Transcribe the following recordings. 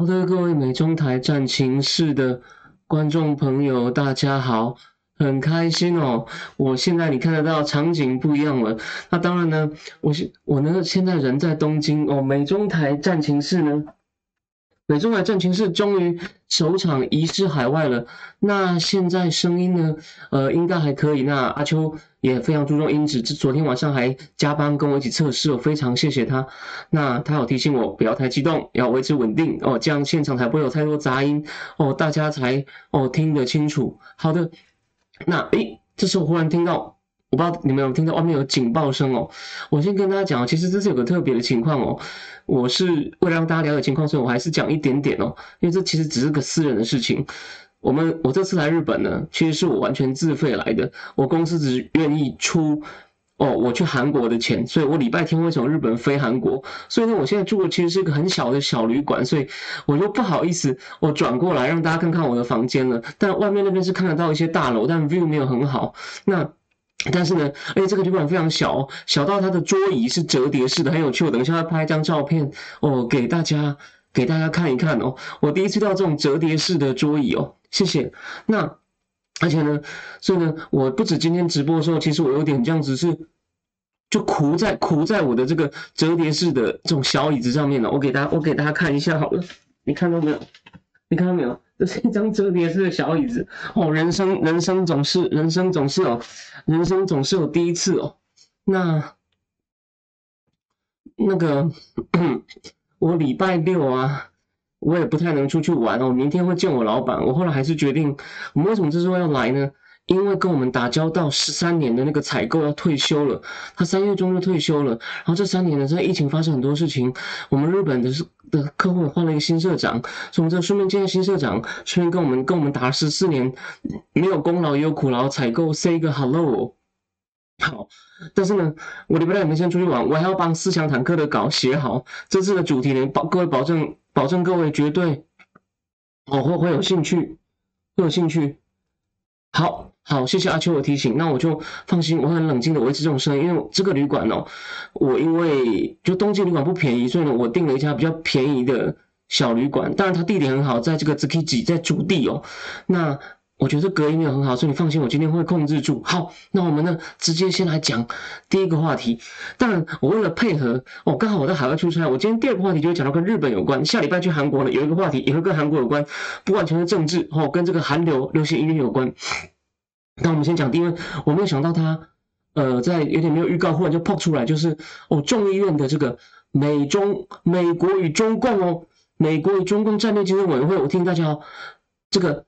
好的，各位美中台战情室的观众朋友，大家好，很开心哦。我现在你看得到场景不一样了。那当然呢，我现我呢现在人在东京哦。美中台战情室呢，美中台战情是终于首场移师海外了。那现在声音呢，呃，应该还可以。那阿秋。也非常注重音质，这昨天晚上还加班跟我一起测试，我非常谢谢他。那他有提醒我不要太激动，要维持稳定哦，这样现场才不会有太多杂音哦，大家才哦听得清楚。好的，那诶，这时候忽然听到，我不知道你们有听到外面有警报声哦。我先跟大家讲，其实这是有个特别的情况哦，我是为了让大家了解情况，所以我还是讲一点点哦，因为这其实只是个私人的事情。我们我这次来日本呢，其实是我完全自费来的。我公司只愿意出哦，我去韩国的钱，所以我礼拜天会从日本飞韩国。所以呢，我现在住的其实是一个很小的小旅馆，所以我就不好意思，我转过来让大家看看我的房间了。但外面那边是看得到一些大楼，但 view 没有很好。那但是呢，而且这个旅馆非常小，小到它的桌椅是折叠式的，很有趣。我等一下要拍一张照片哦，给大家给大家看一看哦。我第一次到这种折叠式的桌椅哦。谢谢。那而且呢，所以呢，我不止今天直播的时候，其实我有点这样子是，就哭在哭在我的这个折叠式的这种小椅子上面了。我给大家，我给大家看一下好了。你看到没有？你看到没有？这是一张折叠式的小椅子哦。人生，人生总是，人生总是哦，人生总是有第一次哦。那那个，我礼拜六啊。我也不太能出去玩哦，明天会见我老板。我后来还是决定，我们为什么这时候要来呢？因为跟我们打交道十三年的那个采购要退休了，他三月中就退休了。然后这三年呢，在疫情发生很多事情，我们日本的是的客户换了一个新社长，所以我们这顺便见新社长，顺便跟我们跟我们打了十四年，没有功劳也有苦劳，采购 say 一个 hello。好，但是呢，我礼拜六你们先出去玩，我还要帮四强坦克的稿写好。这次的主题呢，保各位保证。保证各位绝对，我会会有兴趣，会有兴趣。好好，谢谢阿秋的提醒，那我就放心，我很冷静的维持这种声音，因为这个旅馆哦，我因为就东京旅馆不便宜，所以呢，我订了一家比较便宜的小旅馆，当然它地点很好，在这个 z k i 在主地哦，那。我觉得隔音没有很好，所以你放心，我今天会控制住。好，那我们呢，直接先来讲第一个话题。当然，我为了配合，哦，刚好我在海外出差，我今天第二个话题就会讲到跟日本有关。下礼拜去韩国呢，有一个话题也会跟韩国有关，不完全是政治，哦，跟这个韩流流行音乐有关。那我们先讲第一位，我没有想到他，呃，在有点没有预告，忽然就 pop 出来，就是哦，众议院的这个美中美国与中共哦，美国与中共战略竞争委员会，我听大家哦这个。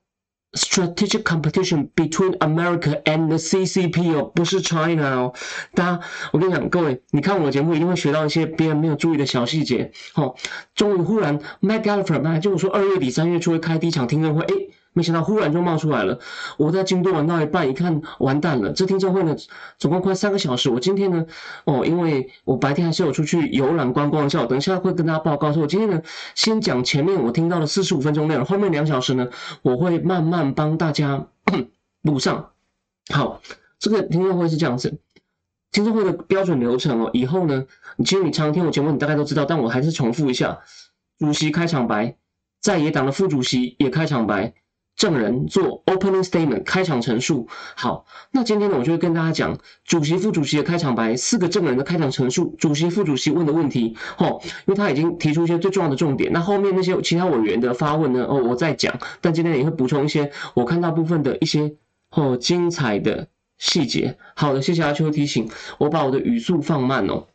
Strategic competition between America and the CCP 哦，不是 China 哦。大家，我跟你讲，各位，你看我的节目一定会学到一些别人没有注意的小细节。好，终于忽然 m a c g a l l e r 就说二月底三月初会开第一场听证会，哎。没想到忽然就冒出来了，我在京都玩到一半，一看完蛋了。这听证会呢，总共快三个小时。我今天呢，哦，因为我白天还是有出去游览观光一下，我等一下会跟大家报告。说我今天呢，先讲前面我听到的四十五分钟内容，后面两小时呢，我会慢慢帮大家 补上。好，这个听证会是这样子，听证会的标准流程哦。以后呢，你其实你常听我节目，你大概都知道，但我还是重复一下：主席开场白，在野党的副主席也开场白。证人做 opening statement 开场陈述。好，那今天呢，我就会跟大家讲主席、副主席的开场白，四个证人的开场陈述，主席、副主席问的问题。吼，因为他已经提出一些最重要的重点，那后面那些其他委员的发问呢，哦，我再讲。但今天也会补充一些我看到部分的一些哦精彩的细节。好的，谢谢阿秋提醒，我把我的语速放慢哦。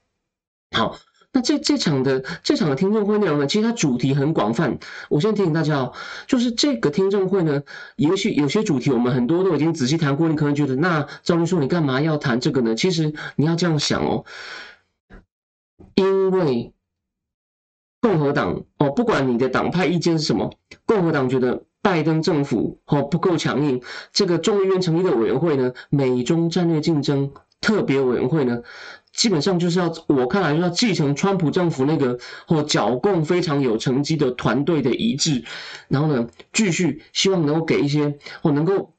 好。那这这场的这场的听证会内容呢，其实它主题很广泛。我先提醒大家哦，就是这个听证会呢，也许有些主题我们很多都已经仔细谈过，你可能觉得那赵律师你干嘛要谈这个呢？其实你要这样想哦，因为共和党哦，不管你的党派意见是什么，共和党觉得拜登政府哦不够强硬，这个众议院成立的委员会呢，美中战略竞争特别委员会呢，基本上就是要我看来就要继承川普政府那个或剿共非常有成绩的团队的遗志，然后呢，继续希望能够给一些或能够。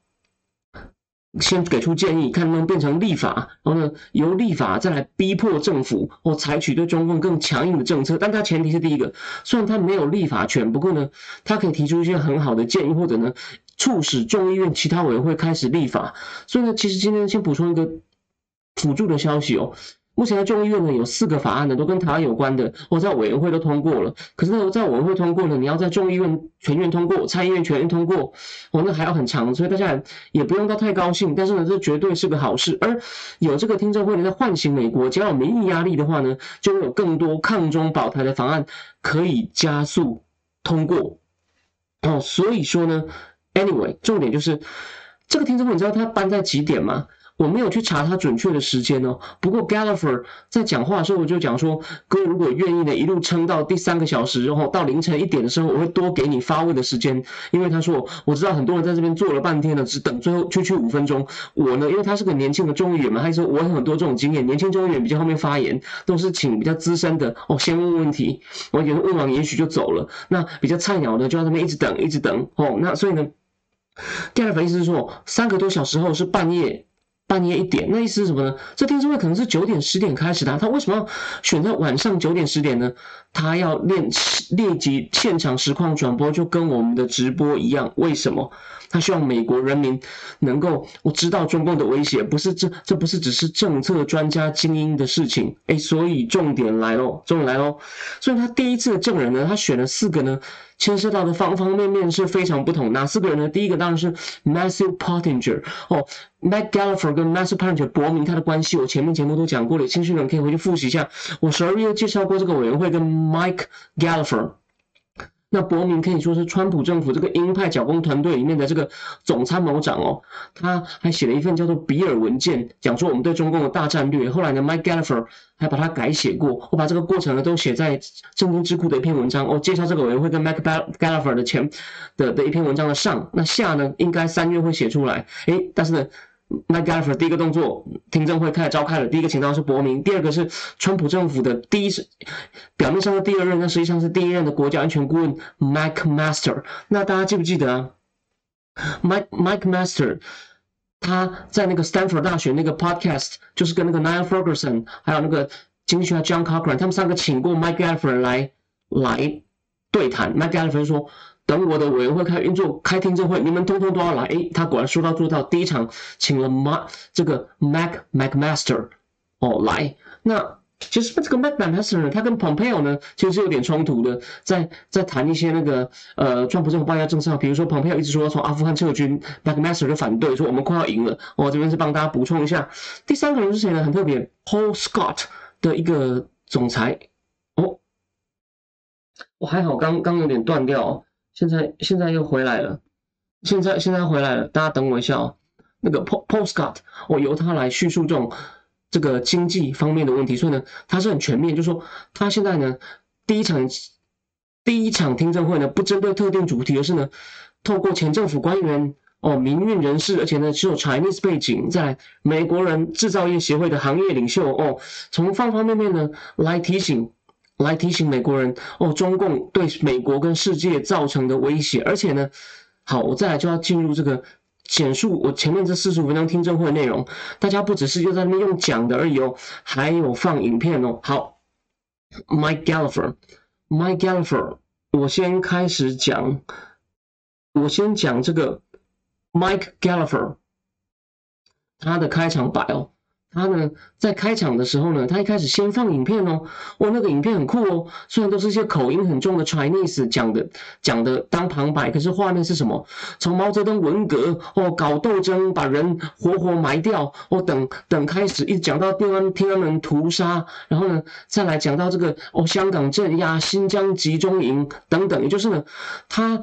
先给出建议，看能不能变成立法，然后呢，由立法再来逼迫政府或采取对中共更强硬的政策。但他前提是第一个，虽然他没有立法权，不过呢，他可以提出一些很好的建议，或者呢，促使众议院其他委员会开始立法。所以呢，其实今天先补充一个辅助的消息哦。目前在众议院呢有四个法案呢都跟台湾有关的，我在委员会都通过了。可是呢，在委员会通过呢，你要在众议院全院通过，参议院全院通过，哦，那还要很长，所以大家也不用到太高兴。但是呢，这绝对是个好事。而有这个听证会呢，在唤醒美国，只要有民意压力的话呢，就会有更多抗中保台的法案可以加速通过。哦，所以说呢，anyway，重点就是这个听证会，你知道它搬在几点吗？我没有去查他准确的时间哦。不过 Gallagher 在讲话的时候，我就讲说，哥如果愿意呢，一路撑到第三个小时，然后到凌晨一点的时候，我会多给你发问的时间。因为他说，我知道很多人在这边坐了半天了，只等最后区区五分钟。我呢，因为他是个年轻的众议员嘛，他说我有很多这种经验，年轻众议员比较后面发言都是请比较资深的哦，先问问题，我觉得问完也许就走了。那比较菜鸟的就在那边一直等，一直等哦。那所以呢，Gallagher 意思是说，三个多小时后是半夜。半夜一点，那意思是什么呢？这听证会可能是九点十点开始的，他为什么要选在晚上九点十点呢？他要练列集现场实况转播，就跟我们的直播一样。为什么？他希望美国人民能够我知道中共的威胁，不是这这不是只是政策专家精英的事情。哎，所以重点来喽，重点来喽。所以他第一次的证人呢，他选了四个呢。牵涉到的方方面面是非常不同。哪四个人呢？第一个当然是 Matthew Pottinger 哦，Matt Gallagher 跟 Matthew Pottinger 伯明他的关系，我前面节目都讲过了，兴趣的人可以回去复习一下。我十二月介绍过这个委员会跟 Mike Gallagher。那伯明可以说是川普政府这个鹰派剿共团队里面的这个总参谋长哦，他还写了一份叫做比尔文件，讲说我们对中共的大战略。后来呢，Mike Gallagher 还把它改写过，我把这个过程呢都写在正经智库的一篇文章哦，介绍这个委员会跟 Mike Gallagher 的前的的一篇文章的上，那下呢应该三月会写出来，诶，但是呢。麦加菲第一个动作，听证会开始召开了。第一个请到是伯明，第二个是川普政府的第一是表面上的第二任，但实际上是第一任的国家安全顾问 Mike Master。那大家记不记得啊？Mike Mike Master 他在那个 Stanford 大学那个 podcast，就是跟那个 Niall Ferguson 还有那个经济学家 John Cochrane 他们三个请过 Mike g a l f e r 来来对谈。Mike g a l f e r 说。等我的委员会开运作开听证会，你们通通都要来。诶，他果然说到做到。第一场请了 Mac 这个 Mac Macmaster 哦来。那其实这个 Mac Macmaster 呢，他跟 Pompeo 呢其实是有点冲突的，在在谈一些那个呃川普政府外交政策，比如说 Pompeo 一直说要从阿富汗撤军，Macmaster 就反对说我们快要赢了。我这边是帮大家补充一下。第三个人是谁呢？很特别，Paul Scott 的一个总裁。哦，我还好，刚刚有点断掉。现在现在又回来了，现在现在回来了，大家等我一下哦。那个 postcard，我由他来叙述这种这个经济方面的问题，所以呢，他是很全面，就是说他现在呢，第一场第一场听证会呢，不针对特定主题，而是呢，透过前政府官员哦、民运人士，而且呢，是有 Chinese 背景，在美国人制造业协会的行业领袖哦，从方方面面呢来提醒。来提醒美国人哦，中共对美国跟世界造成的威胁，而且呢，好，我再来就要进入这个简述我前面这四十五分钟听证会内容，大家不只是就在那边用讲的而已哦，还有放影片哦。好，Mike Gallagher，Mike Gallagher，我先开始讲，我先讲这个 Mike Gallagher，他的开场白哦。他呢，在开场的时候呢，他一开始先放影片哦，哦，那个影片很酷哦，虽然都是一些口音很重的 Chinese 讲的，讲的当旁白，可是画面是什么？从毛泽东文革哦，搞斗争，把人活活埋掉哦，等等开始，一直讲到天安天安门屠杀，然后呢，再来讲到这个哦，香港镇压、新疆集中营等等，也就是呢，他。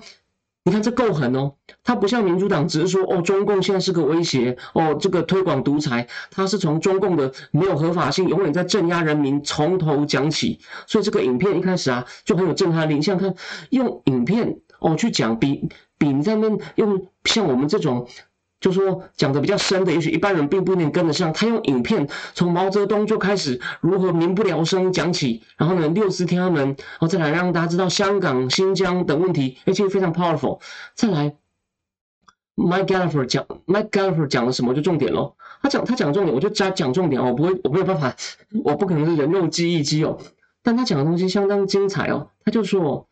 你看这够狠哦，他不像民主党，只是说哦，中共现在是个威胁哦，这个推广独裁，他是从中共的没有合法性，永远在镇压人民，从头讲起。所以这个影片一开始啊，就很有震撼力。你像看用影片哦去讲，比比你在那用像我们这种。就说讲的比较深的，也许一般人并不一定跟得上。他用影片从毛泽东就开始如何民不聊生讲起，然后呢六四天安门，然后再来让大家知道香港、新疆等问题，而且非常 powerful。再来，Mike Gallagher 讲，Mike Gallagher 讲了什么就重点咯。他讲他讲重点，我就加讲重点，我不会我没有办法，我不可能是人肉记忆机哦。但他讲的东西相当精彩哦。他就说，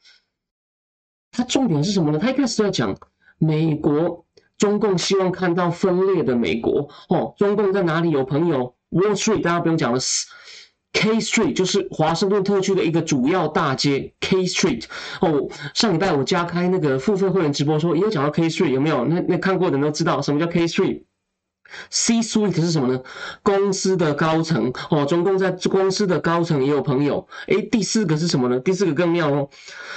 他重点是什么呢？他一开始就在讲美国。中共希望看到分裂的美国哦。中共在哪里有朋友？Wall Street 大家不用讲了，K Street 就是华盛顿特区的一个主要大街，K Street 哦。上礼拜我加开那个付费会员直播，说也有讲到 K Street，有没有？那那看过的人都知道什么叫 K Street。C-suite 是什么呢？公司的高层哦，中共在公司的高层也有朋友。诶，第四个是什么呢？第四个更妙哦。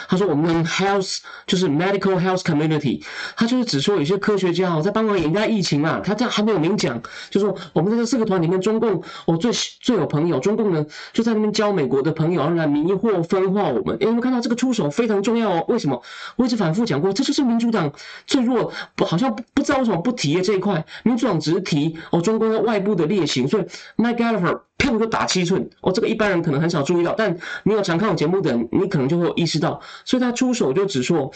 他说我们 health 就是 medical health community，他就是只说有些科学家哦在帮忙掩盖疫情嘛。他这样还没有明讲，就说我们在这四个团里面，中共哦最最有朋友，中共呢就在那边教美国的朋友然后来迷惑分化我们。诶，我们看到这个出手非常重要哦。为什么？我一直反复讲过，这就是民主党最弱，不好像不不知道为什么不提这一块。民主党只是。提哦，中共的外部的劣行，所以 Mike Gallagher 啪就打七寸。哦，这个一般人可能很少注意到，但你有常看我节目的人，你可能就会意识到，所以他出手就只说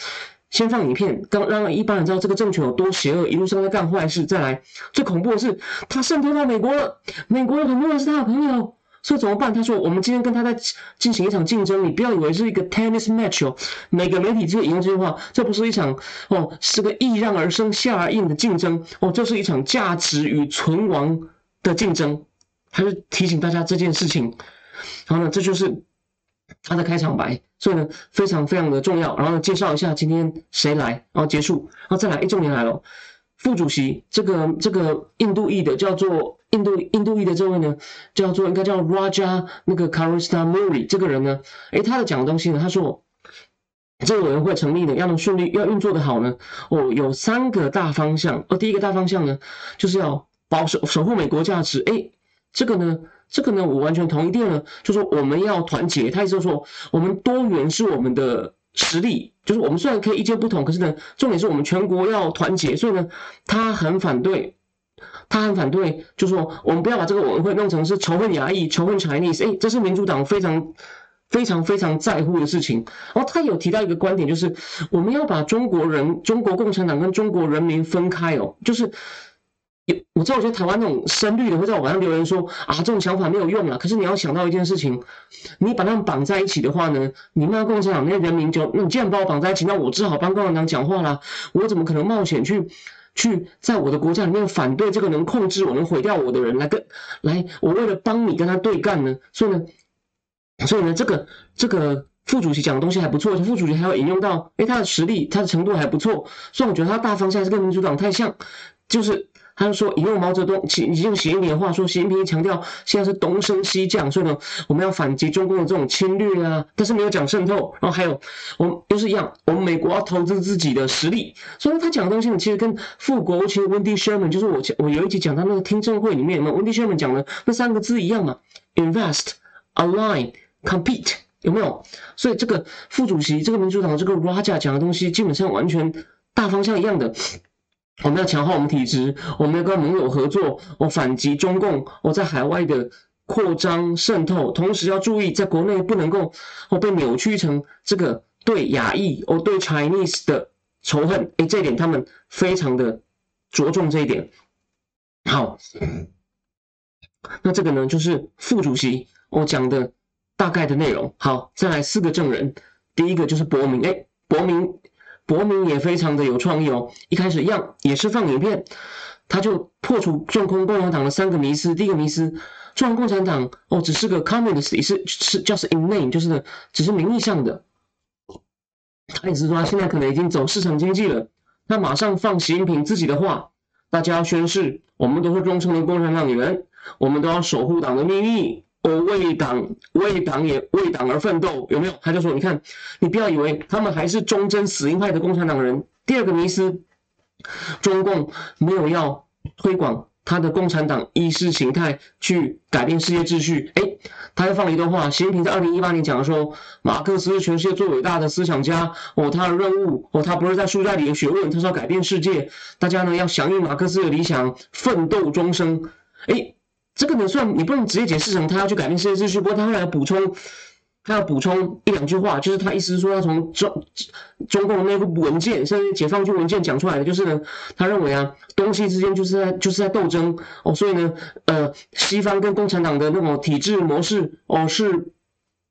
先放影片，刚让一般人知道这个政权有多邪恶，一路上在干坏事，再来。最恐怖的是他渗透到美国了，美国有很多人是他的朋友。所以怎么办？他说：“我们今天跟他在进行一场竞争，你不要以为是一个 tennis match 哦。每个媒体就引用这句话，这不是一场哦，是个易让而生下而应的竞争哦，这是一场价值与存亡的竞争。”他就提醒大家这件事情。然后呢，这就是他的开场白。所以呢，非常非常的重要。然后呢，介绍一下今天谁来，然后结束，然后再来。一重点来了，副主席这个这个印度裔的叫做。印度印度裔的这位呢，叫做应该叫 Raja 那个 Karistamuri 这个人呢，诶，他的讲的东西呢，他说这个委员会成立呢，要能顺利要运作的好呢，哦，有三个大方向。哦，第一个大方向呢，就是要保守守护美国价值。诶，这个呢，这个呢，我完全同意。第二呢，就说我们要团结。他意思说，我们多元是我们的实力，就是我们虽然可以意见不同，可是呢，重点是我们全国要团结。所以呢，他很反对。他很反对，就说我们不要把这个委员会弄成是仇恨亚裔、仇恨 Chinese，哎，这是民主党非常、非常、非常在乎的事情。然后他有提到一个观点，就是我们要把中国人、中国共产党跟中国人民分开哦。就是有我知道，我觉得台湾那种深绿的会在网上留言说啊，这种想法没有用了。可是你要想到一件事情，你把他们绑在一起的话呢，你骂共产党那些人民就，你既然把我绑在一起，那我只好帮共产党讲话啦。我怎么可能冒险去？去在我的国家里面反对这个能控制我、能毁掉我的人来跟来，我为了帮你跟他对干呢？所以呢，所以呢，这个这个副主席讲的东西还不错，副主席还要引用到，哎，他的实力、他的程度还不错，所以我觉得他大方向是跟民主党太像，就是。他就说引用毛泽东，其用习近平的话说，习近平强调现在是东升西降，所以呢，我们要反击中共的这种侵略啊，但是没有讲渗透。然后还有，我们又是一样，我们美国要投资自己的实力。所以他讲的东西呢，其实跟副国务卿 Wendy Sherman，就是我我有一集讲他那个听证会里面，有 Wendy Sherman 讲的那三个字一样嘛，invest, align, compete，有没有？所以这个副主席，这个民主党这个 Raja 讲的东西，基本上完全大方向一样的。我们要强化我们体制，我们要跟盟友合作，我反击中共，我在海外的扩张渗透，同时要注意在国内不能够哦被扭曲成这个对亚裔哦对 Chinese 的仇恨，哎，这点他们非常的着重这一点。好，那这个呢就是副主席我讲的大概的内容。好，再来四个证人，第一个就是伯明，哎，伯明。伯明也非常的有创意哦，一开始一样也是放影片，他就破除中共共产党的三个迷思。第一个迷思，中国共产党哦只是个 communist，也是是叫是 in name，就是呢只是名义上的。他也是说现在可能已经走市场经济了。他马上放习近平自己的话，大家要宣誓，我们都是忠诚的共产党员，我们都要守护党的秘密。我为党，为党也为党而奋斗，有没有？他就说：“你看，你不要以为他们还是忠贞死硬派的共产党人。”第二个迷思，中共没有要推广他的共产党意识形态去改变世界秩序。哎，他又放了一段话，习近平在二零一八年讲说，马克思是全世界最伟大的思想家哦，他的任务哦，他不是在书斋里的学问，他是要改变世界。大家呢要响应马克思的理想，奋斗终生。哎，这个呢算你不能直接解释成他要去改变世界秩序，不过他后来补充。他要补充一两句话，就是他意思是说，他从中中共的内部文件，甚至解放军文件讲出来的，就是呢，他认为啊，东西之间就是在就是在斗争哦，所以呢，呃，西方跟共产党的那种体制模式哦是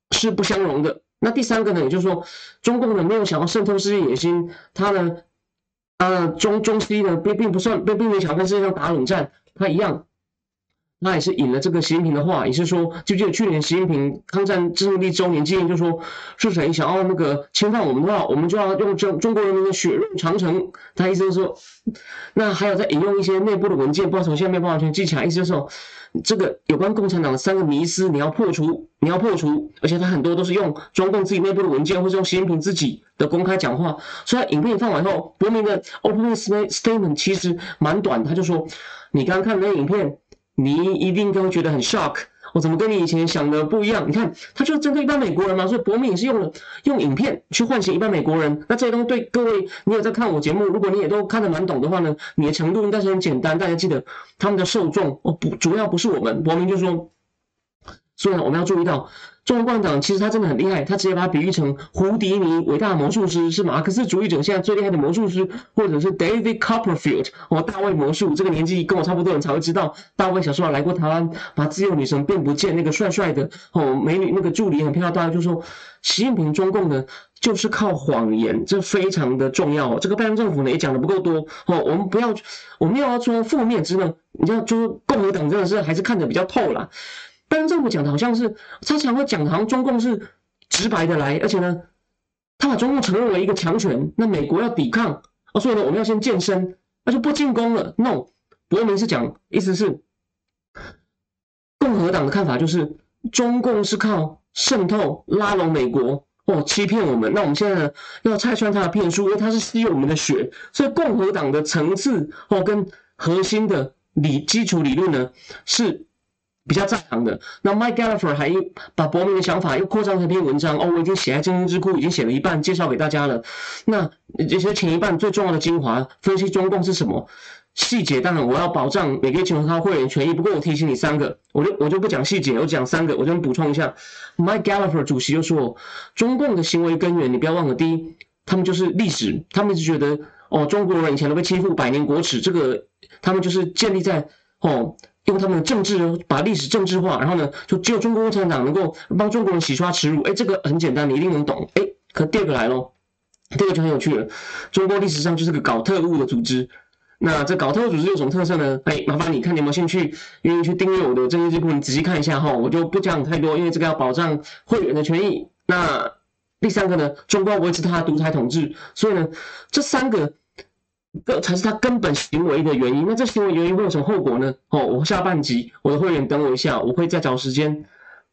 是不相容的。那第三个呢，也就是说，中共呢没有想要渗透世界野心，他呢，呃，中中西呢并并不算并并没想跟世界上打冷战，他一样。那也是引了这个习近平的话，也是说，就记得去年习近平抗战胜利周年纪念，就说是谁想要那个侵犯我们的话，我们就要用中中国人民的血润长城。他意思就是说，那还有在引用一些内部的文件，不知道从现在没办法完全记起来。意思就是说，这个有关共产党的三个迷思，你要破除，你要破除，而且他很多都是用中共自己内部的文件，或者用习近平自己的公开讲话。所以影片放完后，伯明的 opening statement 其实蛮短，他就说，你刚刚看那影片。你一定都会觉得很 shock，我怎么跟你以前想的不一样？你看，他就针对一般美国人嘛，所以博明也是用了用影片去唤醒一般美国人。那这些东西对各位，你有在看我节目，如果你也都看得蛮懂的话呢，你的程度应该是很简单。大家记得他们的受众哦，不主要不是我们，博明就说，所以我们要注意到。中国共产党其实他真的很厉害，他直接把它比喻成胡迪尼，伟大的魔术师，是马克思主义者现在最厉害的魔术师，或者是 David Copperfield 哦，大卫魔术。这个年纪跟我差不多人才会知道，大卫小时候来过台湾，把自由女神变不见，那个帅帅的哦，美女那个助理很漂亮，大家就说习近平中共呢就是靠谎言，这非常的重要。这个拜登政府呢也讲的不够多哦，我们不要，我们要说负面之论，你知道，就是共和党真的是还是看得比较透了。但是政府讲的好像是，他常会讲的，好像中共是直白的来，而且呢，他把中共承认为一个强权，那美国要抵抗，哦，所以呢，我们要先健身，那就不进攻了。No，伯明是讲，意思是共和党的看法就是，中共是靠渗透拉拢美国，哦，欺骗我们。那我们现在呢，要拆穿他的骗术，因为他是吸我们的血，所以共和党的层次哦，跟核心的理基础理论呢是。比较在行的，那 Mike Gallagher 还把伯明的想法又扩张成一篇文章哦，我已经写在精英智库，已经写了一半，介绍给大家了。那这些前一半最重要的精华，分析中共是什么细节？当然我要保障每个金融他会员权益。不过我提醒你三个，我就我就不讲细节，我讲三个，我就补充一下。Mike Gallagher 主席就说，中共的行为根源，你不要忘了，第一，他们就是历史，他们是觉得哦，中国人以前都被欺负，百年国耻，这个他们就是建立在哦。用他们的政治把历史政治化，然后呢，就只有中国共产党能够帮中国人洗刷耻辱。哎，这个很简单，你一定能懂。哎，可第二个来喽，第二个就很有趣了。中国历史上就是个搞特务的组织。那这搞特务组织有什么特色呢？哎，麻烦你看你有没有兴趣，愿意去订阅我的政治智库，你仔细看一下哈。我就不讲太多，因为这个要保障会员的权益。那第三个呢，中国维持它的独裁统治，所以呢，这三个。这才是他根本行为的原因。那这行为原因会有什么后果呢？哦，我下半集我的会员等我一下，我会再找时间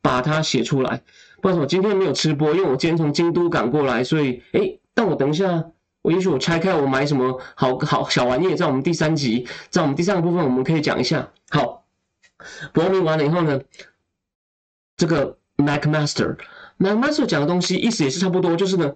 把它写出来。不然我今天没有吃播，因为我今天从京都赶过来，所以哎，但我等一下，我也许我拆开我买什么好好小玩意，在我们第三集，在我们第三个部分我们可以讲一下。好，博明完了以后呢，这个 MacMaster，MacMaster 讲的东西意思也是差不多，就是呢，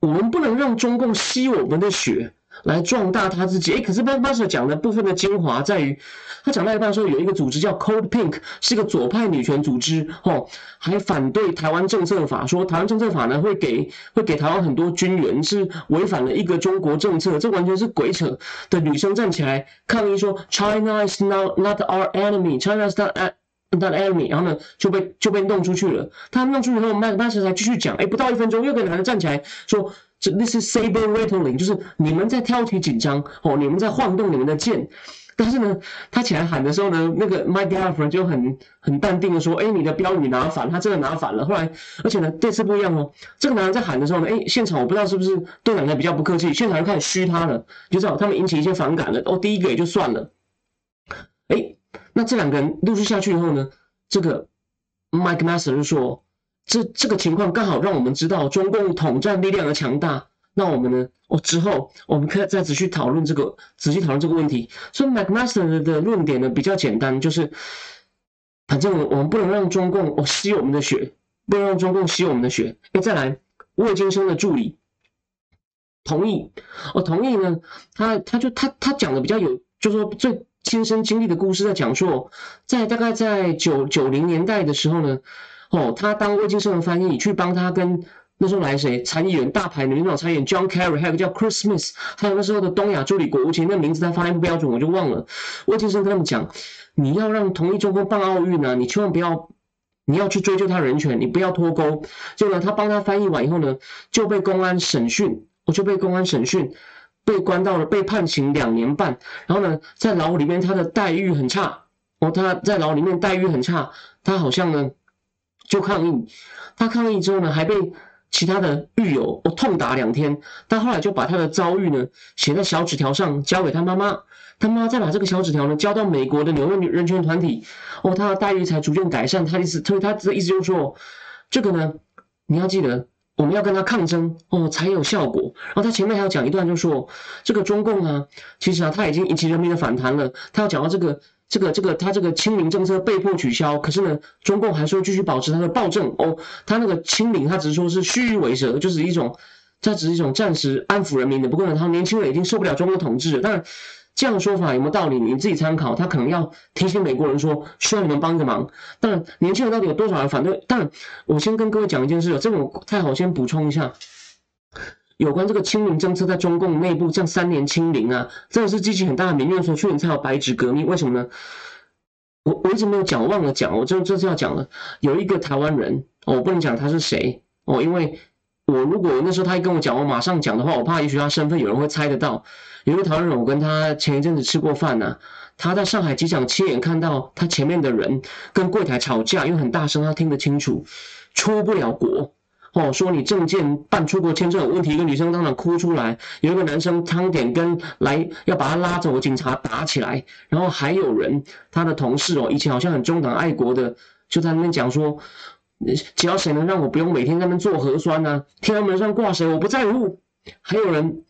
我们不能让中共吸我们的血。来壮大他自己，哎，可是 Ben Buster 讲的部分的精华在于，他讲到一半说有一个组织叫 Cold Pink，是个左派女权组织，哦，还反对台湾政策法，说台湾政策法呢会给会给台湾很多军援，是违反了一个中国政策，这完全是鬼扯的。女生站起来抗议说，China is not not our enemy，China is not not enemy，然后呢就被就被弄出去了。他弄出去以后，Ben Buster 才继续讲，哎，不到一分钟，又个男的站起来说。这那是 saber rattling，就是你们在挑起紧张哦，你们在晃动你们的剑。但是呢，他起来喊的时候呢，那个 Mike Gallagher 就很很淡定的说：“哎，你的标语拿反，他真的拿反了。”后来，而且呢，这次不一样哦，这个男人在喊的时候呢，哎，现场我不知道是不是对奶奶比较不客气，现场就开始嘘他了，就知道他们引起一些反感了。哦，第一个也就算了，哎，那这两个人陆续下去以后呢，这个 Mike Master 就说。这这个情况刚好让我们知道中共统战力量的强大。那我们呢？哦，之后我们可以再仔细讨论这个，仔细讨论这个问题。所以 McMaster 的论点呢比较简单，就是反正我们不能让中共吸我们的血，不能让中共吸我们的血。哎，再来，魏金生的助理同意，哦，同意呢，他他就他他讲的比较有，就说最亲身经历的故事，在讲述，在大概在九九零年代的时候呢，哦，他当魏晋生的翻译，去帮他跟。那时候来谁？参议员大牌民主党参议员 John Kerry，还有个叫 Chris Smith，还有那时候的东亚助理国务卿，那名字他发音不标准，我就忘了。魏晋生跟他们讲，你要让同一中共办奥运呢，你千万不要，你要去追究他人权，你不要脱钩。结果呢，他帮他翻译完以后呢，就被公安审讯，我就被公安审讯，被关到了，被判刑两年半。然后呢，在牢里面他的待遇很差，哦，他在牢里面待遇很差，他好像呢就抗议，他抗议之后呢还被。其他的狱友，我痛打两天，他后来就把他的遭遇呢写在小纸条上，交给他妈妈，他妈再把这个小纸条呢交到美国的纽约人权团体，哦，他的待遇才逐渐改善。他的意思，所以他的意思就是说，这个呢，你要记得，我们要跟他抗争哦，才有效果。然后他前面还要讲一段，就说这个中共啊，其实啊，他已经引起人民的反弹了。他要讲到这个。这个这个他这个清零政策被迫取消，可是呢，中共还说继续保持他的暴政哦，他那个清零，他只是说是虚与委蛇，就是一种，这只是一种暂时安抚人民的。不过呢，他年轻人已经受不了中国统治了。当然，这样的说法有没有道理，你自己参考。他可能要提醒美国人说，需要你们帮个忙。但，年轻人到底有多少人反对？但我先跟各位讲一件事，这个我太好，先补充一下。有关这个清零政策在中共内部这样三年清零啊，真的是激起很大的民怨，说去年才有白纸革命，为什么呢？我我一直没有讲，忘了讲，我这这次要讲了。有一个台湾人，我不能讲他是谁哦，因为我如果那时候他一跟我讲，我马上讲的话，我怕也许他身份有人会猜得到。有一个台湾人，我跟他前一阵子吃过饭呢，他在上海机场亲眼看到他前面的人跟柜台吵架，因为很大声，他听得清楚，出不了国。哦，说你证件办出国签证有问题，一个女生当场哭出来，有一个男生差点跟来要把他拉走，警察打起来，然后还有人他的同事哦，以前好像很中党爱国的，就在那边讲说，只要谁能让我不用每天在那边做核酸呢，天安门上挂谁我不在乎，还有人。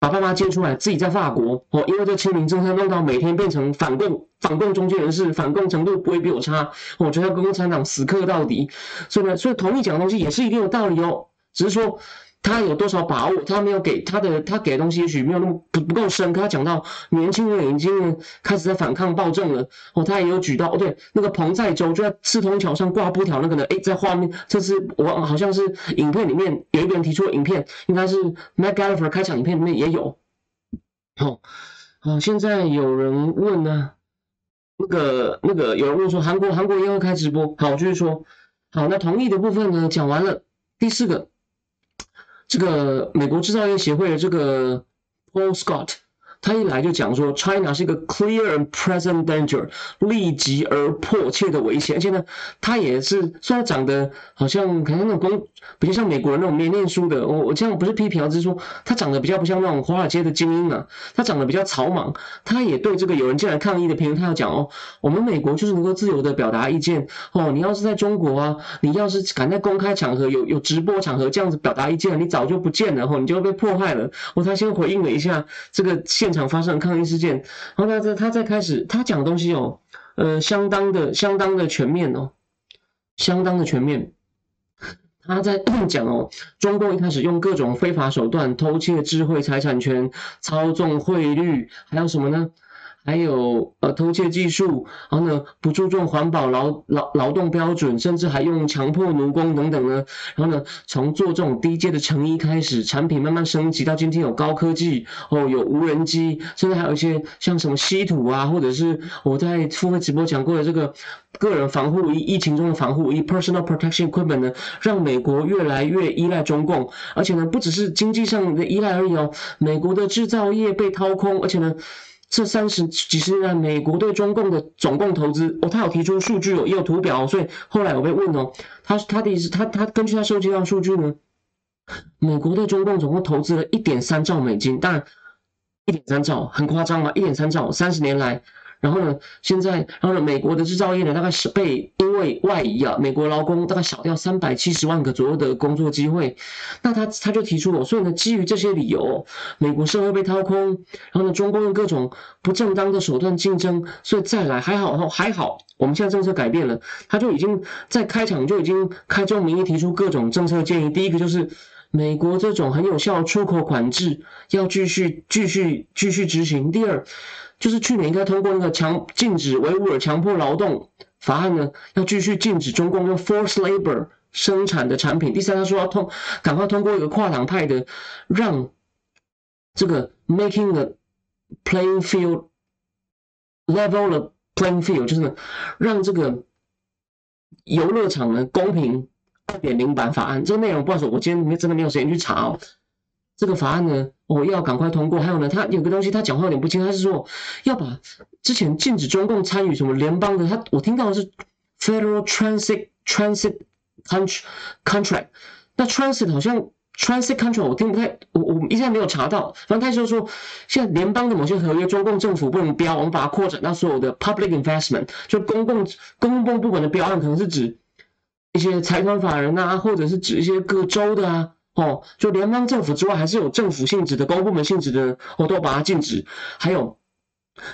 把爸妈接出来，自己在法国哦，因为这清明政策弄到每天变成反共、反共中间人士，反共程度不会比我差，我觉得跟共产党死磕到底，所以呢，所以同意讲的东西也是一定有道理哦，只是说。他有多少把握？他没有给他的，他给的东西也许没有那么不不够深。可他讲到年轻人已经开始在反抗暴政了哦，他也有举到哦，对，那个彭在洲就在赤通桥上挂布条那个呢，哎，在画面，这是我好像是影片里面有一个人提出的影片，应该是 Mac Gallagher 开场影片里面也有。好，好，现在有人问呢，那个那个有人问说韩国韩国也会开直播，好，就是说，好，那同意的部分呢讲完了，第四个。这个美国制造业协会的这个 Paul Scott。他一来就讲说，China 是一个 clear and present danger，立即而迫切的危险。而且呢，他也是虽然长得好像可能那种工，比较像美国人那种没念书的。我我这样不是批评而，是说他长得比较不像那种华尔街的精英啊，他长得比较草莽。他也对这个有人进来抗议的评论，他要讲哦，我们美国就是能够自由的表达意见哦。你要是在中国啊，你要是敢在公开场合有有直播场合这样子表达意见，你早就不见了哦，你就被迫害了。哦，他先回应了一下这个现。场发生的抗议事件，然后他在他在开始他讲的东西哦，呃，相当的相当的全面哦，相当的全面。他在讲哦，中共一开始用各种非法手段偷窃智慧财产权、操纵汇率，还有什么呢？还有呃偷窃技术，然后呢不注重环保劳劳劳动标准，甚至还用强迫奴工等等呢。然后呢从做这种低阶的成衣开始，产品慢慢升级到今天有高科技哦，有无人机，甚至还有一些像什么稀土啊，或者是我在付费直播讲过的这个个人防护衣，疫情中的防护衣 （personal protection equipment） 呢，让美国越来越依赖中共，而且呢不只是经济上的依赖而已哦，美国的制造业被掏空，而且呢。这三十几十年来，美国对中共的总共投资哦，他有提出数据哦，也有图表，所以后来我被问哦，他他的意思，他他根据他收集到数据呢，美国对中共总共投资了一点三兆美金，但一点三兆很夸张啊，一点三兆三十年来，然后呢，现在，然后呢，美国的制造业呢，大概是被因为外移啊，美国劳工大概少掉三百七十万个左右的工作机会。那他他就提出了，所以呢，基于这些理由，美国社会被掏空，然后呢，中共用各种不正当的手段竞争，所以再来还好还好，我们现在政策改变了，他就已经在开场就已经开宗明义提出各种政策建议。第一个就是美国这种很有效出口管制要继续继续继续执行。第二。就是去年应该通过那个强禁止维吾尔强迫劳动法案呢，要继续禁止中共用 forced labor 生产的产品。第三，他说要通赶快通过一个跨党派的，让这个 making the playing field level the playing field，就是让这个游乐场呢公平二点零版法案。这个内容不好说，我今天没真的没有时间去查哦。这个法案呢，我要赶快通过。还有呢，他有个东西，他讲话有点不清，他是说要把之前禁止中共参与什么联邦的，他我听到的是 Federal Transit Transit Contract，那 Transit 好像 Transit Contract 我听不太，我我一下没有查到。反正他就说，现在联邦的某些合约，中共政府不能标，我们把它扩展到所有的 Public Investment，就公共公共部门的标案，可能是指一些财团法人啊，或者是指一些各州的啊。哦，就联邦政府之外，还是有政府性质的、公部门性质的，我都把它禁止。还有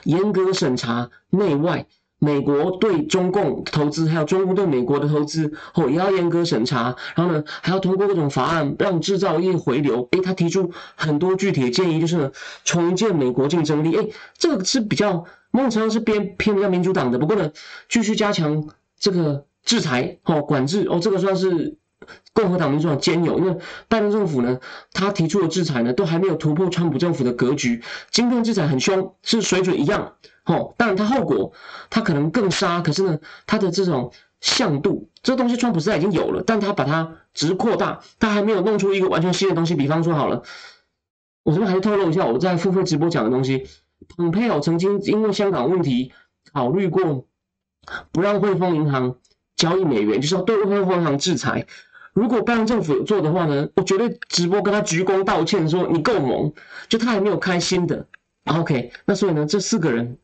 严格审查内外，美国对中共投资，还有中共对美国的投资，哦也要严格审查。然后呢，还要通过各种法案让制造业回流。诶，他提出很多具体的建议，就是呢重建美国竞争力。诶，这个是比较孟尝是偏偏比较民主党的，不过呢，继续加强这个制裁哦管制哦，这个算是。共和党民主党兼有，因为拜登政府呢，他提出的制裁呢，都还没有突破川普政府的格局。晶片制裁很凶，是水准一样，哦，当然它后果它可能更杀，可是呢，它的这种向度，这东西川普时代已经有了，但他把它只是扩大，他还没有弄出一个完全新的东西。比方说好了，我这边还是透露一下我在付费直播讲的东西，蓬佩奥曾经因为香港问题考虑过不让汇丰银行交易美元，就是要对汇丰银行制裁。如果拜登政府有做的话呢，我绝对直播跟他鞠躬道歉，说你够猛，就他还没有开心的。OK，那所以呢，这四个人，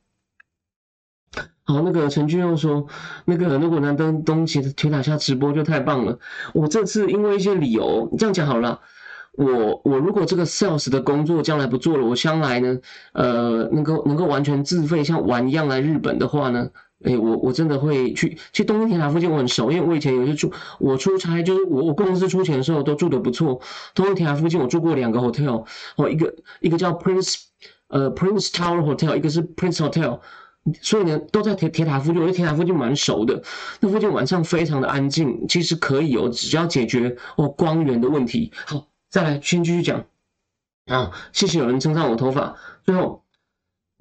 好，那个陈俊又说，那个如果能登东奇的铁塔下直播就太棒了。我这次因为一些理由，这样讲好了，我我如果这个 sales 的工作将来不做了，我将来呢，呃，能够能够完全自费像玩一样来日本的话呢？哎，我我真的会去，其实东京铁塔附近我很熟，因为我以前有些住，我出差就是我我公司出钱的时候都住的不错。东京铁塔附近我住过两个 hotel，哦，一个一个叫 Prince，呃 Prince Tower Hotel，一个是 Prince Hotel，所以呢都在铁铁塔附近，我觉得铁塔附近蛮熟的。那附近晚上非常的安静，其实可以哦，只要解决哦光源的问题。好，再来先继续讲啊，谢谢有人称赞我头发。最后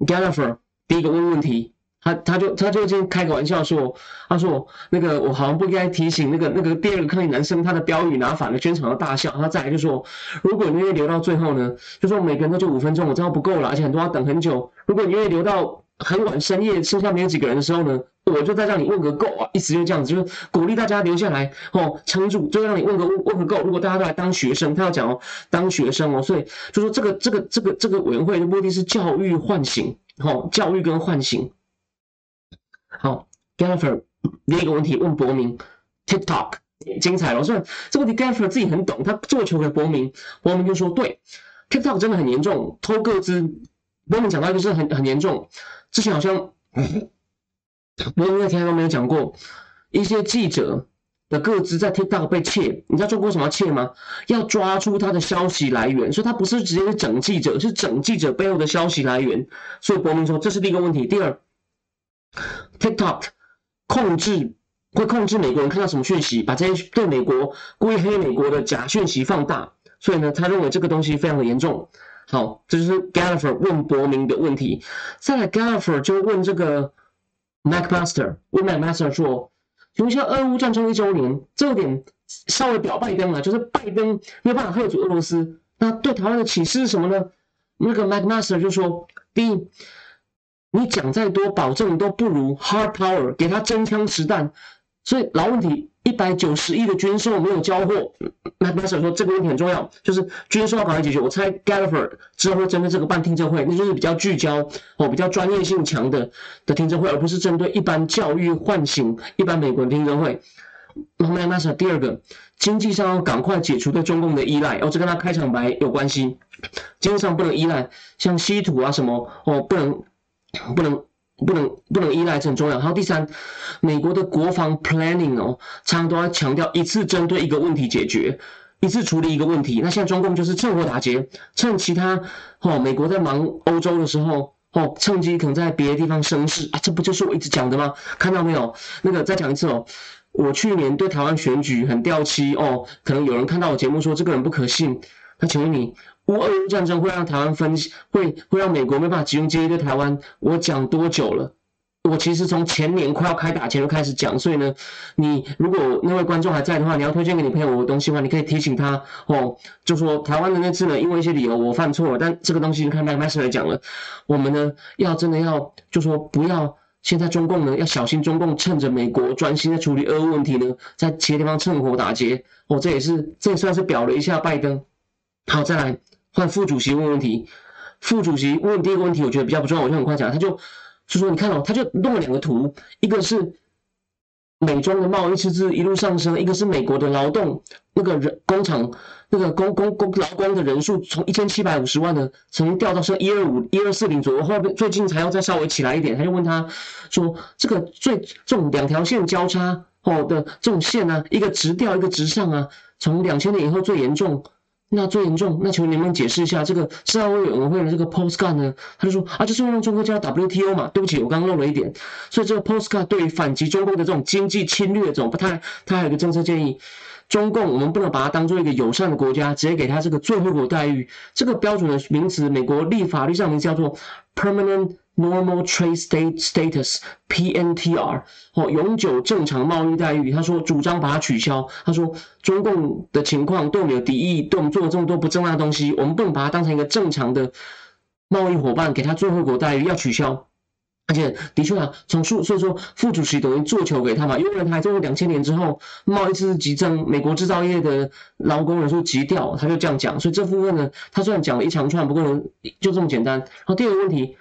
g a l l a f e r 第一个问问题。他他就他就先开个玩笑说，他说那个我好像不应该提醒那个那个第二个抗议男生他的标语拿反了，全场都大笑。他再来就说，如果你愿意留到最后呢，就说每个人都就五分钟，我知道不够了，而且很多要等很久。如果你愿意留到很晚深夜，剩下没有几个人的时候呢，我就再让你问个够啊，意思就这样子，就是鼓励大家留下来哦，撑住，就让你问个问个够。如果大家都来当学生，他要讲哦，当学生哦，所以就说这个这个这个这个委员会的目的是教育唤醒，哦，教育跟唤醒。好，Gaffer，第一个问题问伯明，TikTok 精彩了。所以这个问题 Gaffer 自己很懂，他做球给伯明，伯明就说对，TikTok 真的很严重，偷个资。伯明讲到就是很很严重，之前好像伯明在台上没有讲过，一些记者的个资在 TikTok 被窃，你知道中国什么窃吗？要抓出他的消息来源，所以他不是直接是整记者，是整记者背后的消息来源。所以伯明说这是第一个问题，第二。TikTok 控制会控制美国人看到什么讯息，把这些对美国故意黑美国的假讯息放大，所以呢，他认为这个东西非常的严重。好，这就是 g a l l f e r 问伯明的问题。再来 g a l l f e r 就问这个 McMaster，问 McMaster 说：“请问一下，俄乌战争一周年，这个点稍微表拜登了，就是拜登没有办法喝阻俄罗斯，那对台湾的启示是什么呢？”那个 McMaster 就说：“第一。”你讲再多保证都不如 hard power，给他真枪实弹。所以老问题，一百九十亿的军售没有交货。那那所说这个问题很重要，就是军售要赶快解决。我猜 Gallagher 之后会针对这个办听证会，那就是比较聚焦哦，比较专业性强的的听证会，而不是针对一般教育唤醒一般美国人听证会。那么那是第二个，经济上要赶快解除对中共的依赖，哦，这跟他开场白有关系。经济上不能依赖，像稀土啊什么哦，不能不能。不能不能依赖，这很重要。还有第三，美国的国防 planning 哦，常常都要强调一次针对一个问题解决，一次处理一个问题。那现在中共就是趁火打劫，趁其他哦，美国在忙欧洲的时候哦，趁机可能在别的地方生事啊，这不就是我一直讲的吗？看到没有？那个再讲一次哦，我去年对台湾选举很掉漆哦，可能有人看到我节目说这个人不可信。那请问你？乌俄乌战争会让台湾分，会会让美国没办法集中精力对台湾。我讲多久了？我其实从前年快要开打前就开始讲，所以呢，你如果那位观众还在的话，你要推荐给你朋友我的东西的话，你可以提醒他哦，就说台湾的那次呢，因为一些理由我犯错了，但这个东西就看麦麦斯来讲了，我们呢要真的要就说不要现在中共呢要小心，中共趁着美国专心的处理俄乌问题呢，在其他地方趁火打劫哦，这也是这也算是表了一下拜登。好，再来。换副主席问问题，副主席问第一个问题，我觉得比较不重要，我就很快讲。他就就说，你看哦，他就弄了两个图，一个是美中的贸易赤字一路上升，一个是美国的劳动那个人工厂那个工工工劳工的人数从一千七百五十万的曾经掉到剩一二五一二四零左右，后面最近才要再稍微起来一点。他就问他说，这个最这种两条线交叉哦的这种线呢，一个直掉一个直上啊，从两千年以后最严重。那最严重，那求你能不能解释一下这个世贸委员会的这个 postcard 呢？他就说啊，就是用中国叫 WTO 嘛。对不起，我刚刚漏了一点。所以这个 postcard 对于反击中共的这种经济侵略，这种不太，他还有一个政策建议，中共我们不能把它当做一个友善的国家，直接给他这个最惠国待遇。这个标准的名词，美国立法律上名叫做 permanent。Normal Trade State Status（PNTR） 哦，永久正常贸易待遇。他说主张把它取消。他说中共的情况对我们有敌意，对我们做了这么多不正当的东西，我们不能把它当成一个正常的贸易伙伴，给他最惠国待遇，要取消。而且的确啊，从数所以说副主席等于做球给他嘛，因为他在两千年之后贸易赤字急增，美国制造业的劳工人数急掉，他就这样讲。所以这部分呢，他虽然讲了一长串，不过就这么简单。然后第二个问题。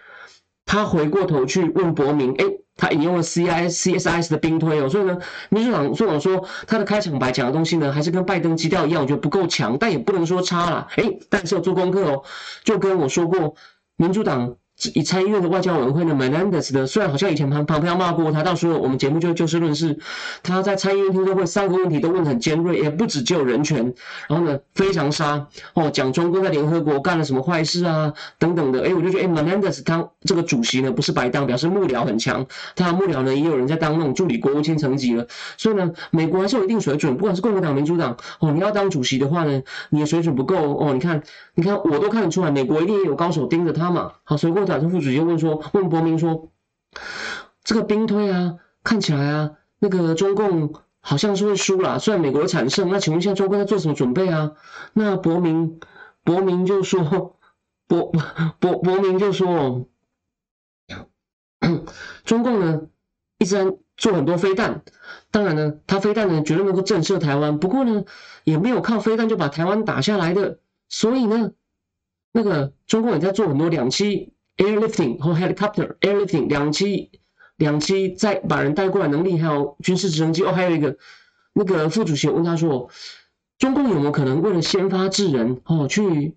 他回过头去问伯明，哎，他引用了 C I C S I S 的兵推哦，所以呢，民主党所以说他的开场白讲的东西呢，还是跟拜登基调一样，我觉得不够强，但也不能说差啦，哎，但是要做功课哦，就跟我说过，民主党。以参议院的外交委员会的 Menendez 呢，虽然好像以前旁旁边骂过他，到时候我们节目就就事论事。他在参议院听证会三个问题都问得很尖锐，也不止只有人权，然后呢非常杀哦，讲中共在联合国干了什么坏事啊等等的。哎，我就觉得哎，Menendez 他这个主席呢不是白当，表示幕僚很强。他幕僚呢也有人在当那种助理国务卿层级了，所以呢，美国还是有一定水准，不管是共和党、民主党哦，你要当主席的话呢，你的水准不够哦。你看，你看我都看得出来，美国一定也有高手盯着他嘛。好，所以过。打成副主席问说：“问伯明说，这个兵推啊，看起来啊，那个中共好像是会输了。虽然美国惨胜，那请问一下，中共在做什么准备啊？”那伯明，伯明就说：“伯伯伯明就说，中共呢一直在做很多飞弹，当然呢，他飞弹呢绝对能够震慑台湾。不过呢，也没有靠飞弹就把台湾打下来的。所以呢，那个中共也在做很多两栖。” Airlifting 和 helicopter airlifting 两栖两栖再把人带过来能力，还有军事直升机哦，还有一个那个副主席问他说，中共有没有可能为了先发制人哦，去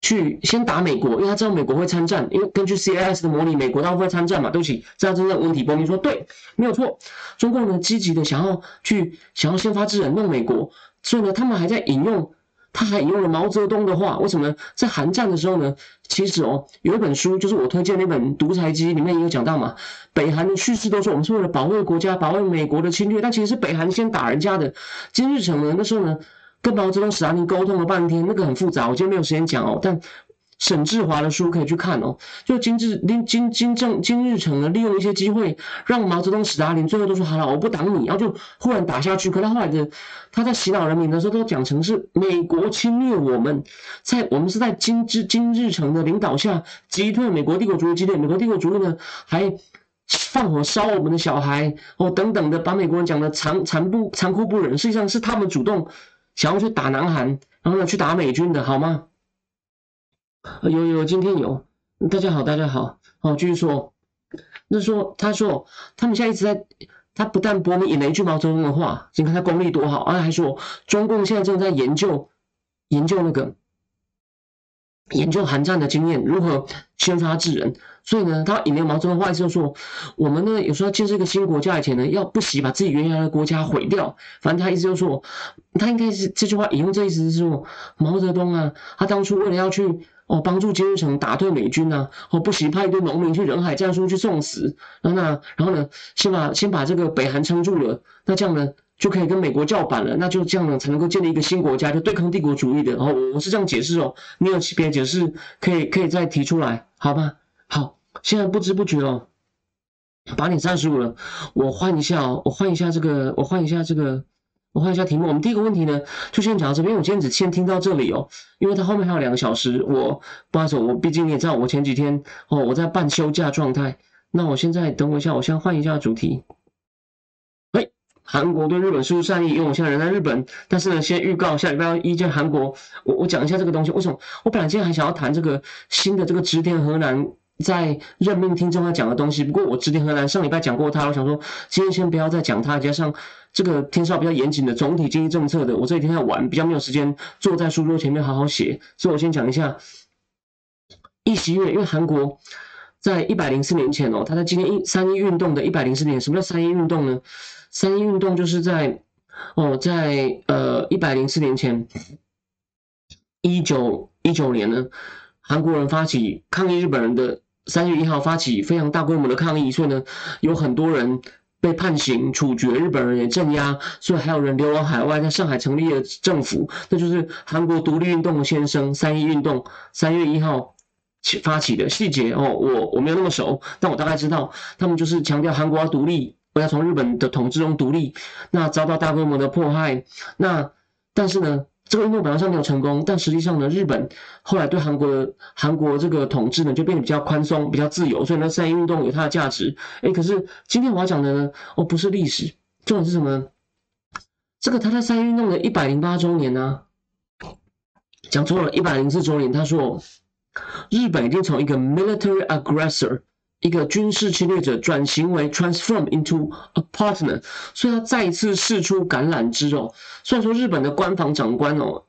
去先打美国？因为他知道美国会参战，因为根据 CIS 的模拟，美国到会参战嘛。对不起，这样真正问题。伯明说对，没有错。中共呢积极的想要去想要先发制人弄美国，所以呢他们还在引用。他还引用了毛泽东的话，为什么呢？在韩战的时候呢，其实哦，有一本书，就是我推荐那本《独裁机》，里面也有讲到嘛。北韩的叙事都说我们是为了保卫国家，保卫美国的侵略，但其实是北韩先打人家的。金日成呢，那时候呢，跟毛泽东、史达林沟通了半天，那个很复杂，我今天没有时间讲哦，但。沈志华的书可以去看哦，就金志金金金正金日成呢，利用一些机会，让毛泽东、史达林最后都说好了，我不挡你，然后就忽然打下去。可他后来的他在洗脑人民的时候，都讲成是美国侵略我们，在我们是在金之金日成的领导下击退美国帝国主义，击退美国帝国主义呢，还放火烧我们的小孩哦，等等的，把美国人讲的残残不残酷不忍，实际上是他们主动想要去打南韩，然后呢去打美军的好吗？有有，今天有，大家好，大家好，好，继续说，那说他说他们现在一直在，他不但播你引了一句毛泽东的话，你看他功力多好，而且还说中共现在正在研究研究那个。研究韩战的经验，如何先发制人？所以呢，他引了毛泽东的话，意思就说，我们呢有时候建设一个新国家以前呢，要不惜把自己原来的国家毁掉。反正他意思就说，他应该是这句话引用这意思是说，毛泽东啊，他当初为了要去哦帮助金日成打退美军呐，哦不惜派一堆农民去人海战术去送死，然后呢，然后呢，先把先把这个北韩撑住了，那这样呢？就可以跟美国叫板了，那就这样呢，才能够建立一个新国家，就对抗帝国主义的。然后我是这样解释哦，你有别的解释可以可以再提出来，好吧？好，现在不知不觉哦，八点三十五了，我换一下哦，我换一下这个，我换一下这个，我换一下题目。我们第一个问题呢，就先讲到这边。我今天只先听到这里哦，因为它后面还有两个小时。我不好意思，我毕竟你也知道，我前几天哦，我在半休假状态。那我现在等我一下，我先换一下主题。韩国对日本输出善意，因为我现在人在日本，但是呢，先预告下礼拜要一见韩国，我我讲一下这个东西。为什么？我本来今天还想要谈这个新的这个直田河南在任命听众要讲的东西，不过我直田河南上礼拜讲过他，我想说今天先不要再讲他，加上这个天少比较严谨的总体经济政策的，我这几天在玩，比较没有时间坐在书桌前面好好写，所以我先讲一下一席月，因为韩国在一百零四年前哦，他在今天一三一运动的一百零四年，什么叫三一运动呢？三一运动就是在哦，在呃一百零四年前，一九一九年呢，韩国人发起抗议日本人的三月一号发起非常大规模的抗议，所以呢有很多人被判刑处决，日本人也镇压，所以还有人流亡海外，在上海成立了政府，那就是韩国独立运动的先生。三一运动三月一号起发起的细节哦，我我没有那么熟，但我大概知道，他们就是强调韩国要独立。我要从日本的统治中独立，那遭到大规模的迫害，那但是呢，这个运动本来上没有成功，但实际上呢，日本后来对韩国的韩国这个统治呢就变得比较宽松、比较自由，所以呢，三一运动有它的价值。哎，可是今天我要讲的呢，哦，不是历史，重点是什么？这个他在三一运动的一百零八周年呢，讲错了，一百零四周年。他说，日本已经从一个 military aggressor。一个军事侵略者转型为 transform into a partner，所以他再一次试出橄榄枝哦。虽然说日本的官方长官哦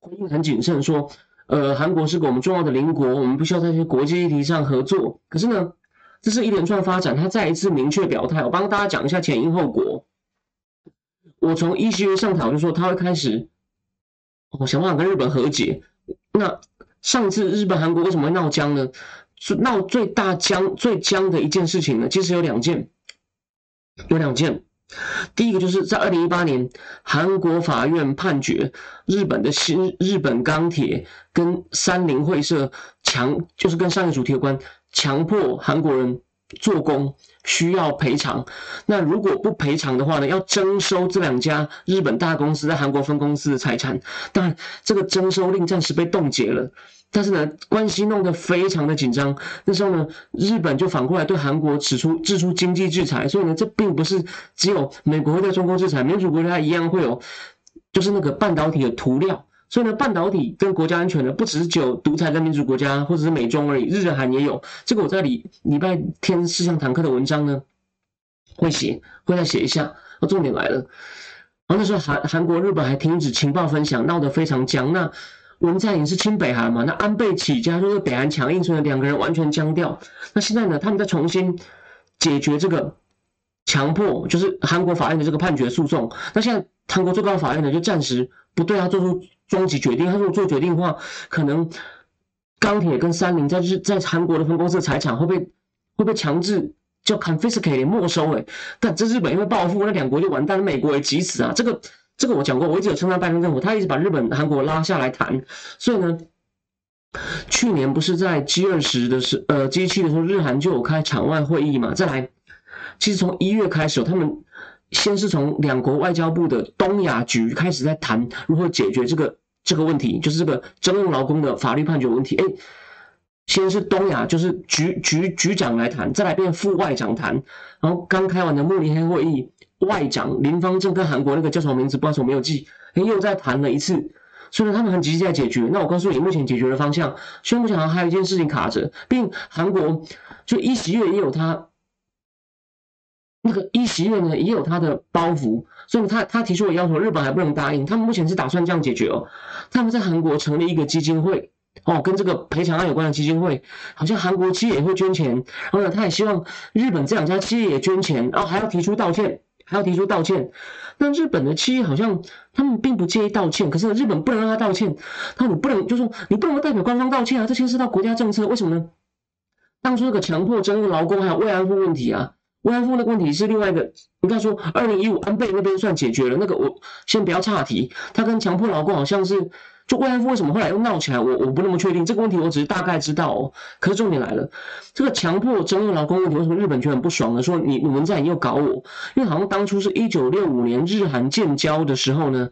回应很谨慎，说呃韩国是个我们重要的邻国，我们不需要在一些国际议题上合作。可是呢，这是一连串发展，他再一次明确表态。我帮大家讲一下前因后果。我从一月上台就说他会开始，我想办法跟日本和解。那上次日本韩国为什么会闹僵呢？闹最大僵、最僵的一件事情呢，其实有两件，有两件。第一个就是在二零一八年，韩国法院判决日本的新日本钢铁跟三菱会社强，就是跟上一个主题有关，强迫韩国人做工需要赔偿。那如果不赔偿的话呢，要征收这两家日本大公司在韩国分公司的财产。但，这个征收令暂时被冻结了。但是呢，关系弄得非常的紧张。那时候呢，日本就反过来对韩国指出、制出经济制裁。所以呢，这并不是只有美国会对中国制裁，民主国家一样会有，就是那个半导体的涂料。所以呢，半导体跟国家安全呢，不只是只有独裁跟民主国家或者是美中而已，日韩也有。这个我在礼礼拜天四项坦克的文章呢，会写，会再写一下。那重点来了，然后那时候韩韩国、日本还停止情报分享，闹得非常僵。那文在寅是亲北韩嘛？那安倍起家就是北韩强硬，所以两个人完全僵掉。那现在呢？他们在重新解决这个强迫，就是韩国法院的这个判决诉讼。那现在韩国最高法院呢，就暂时不对他做出终极决定。他如果做决定的话，可能钢铁跟三菱在日在韩国的分公司的财产会被会被强制叫 confiscate 没收。哎，但这日本因为报复，那两国就完蛋，美国也急死啊！这个。这个我讲过，我一直有称赞拜登政府，他一直把日本、韩国拉下来谈。所以呢，去年不是在 G 二十的时，呃，G 七的时候，日韩就有开场外会议嘛。再来，其实从一月开始，他们先是从两国外交部的东亚局开始在谈如何解决这个这个问题，就是这个征用劳工的法律判决问题。哎，先是东亚就是局局局长来谈，再来变副外长谈，然后刚开完的慕尼黑会议，外长林方正跟韩国那个叫什么名字，不知道我没有记，又再谈了一次，所以他们很积极在解决。那我告诉你，目前解决的方向，宣布讲还有一件事情卡着，并韩国就一席月也有他。那个一席院呢也有他的包袱，所以他他提出的要求，日本还不能答应。他们目前是打算这样解决哦，他们在韩国成立一个基金会哦，跟这个赔偿案有关的基金会，好像韩国企业也会捐钱，然后呢，他也希望日本这两家企业也捐钱，然后还要提出道歉，还要提出道歉。那日本的企业好像他们并不介意道歉，可是日本不能让他道歉，他说你不能，就说你不能代表官方道歉啊，这牵涉到国家政策，为什么呢？当初那个强迫征用劳工还有慰安妇问题啊。慰安妇的问题是另外一个，应该说二零一五安倍那边算解决了。那个我先不要岔题，他跟强迫劳工好像是就慰安妇为什么后来又闹起来，我我不那么确定这个问题，我只是大概知道哦。可是重点来了，这个强迫征用劳工问题，为什么日本却很不爽呢？说你你们在又搞我，因为好像当初是一九六五年日韩建交的时候呢，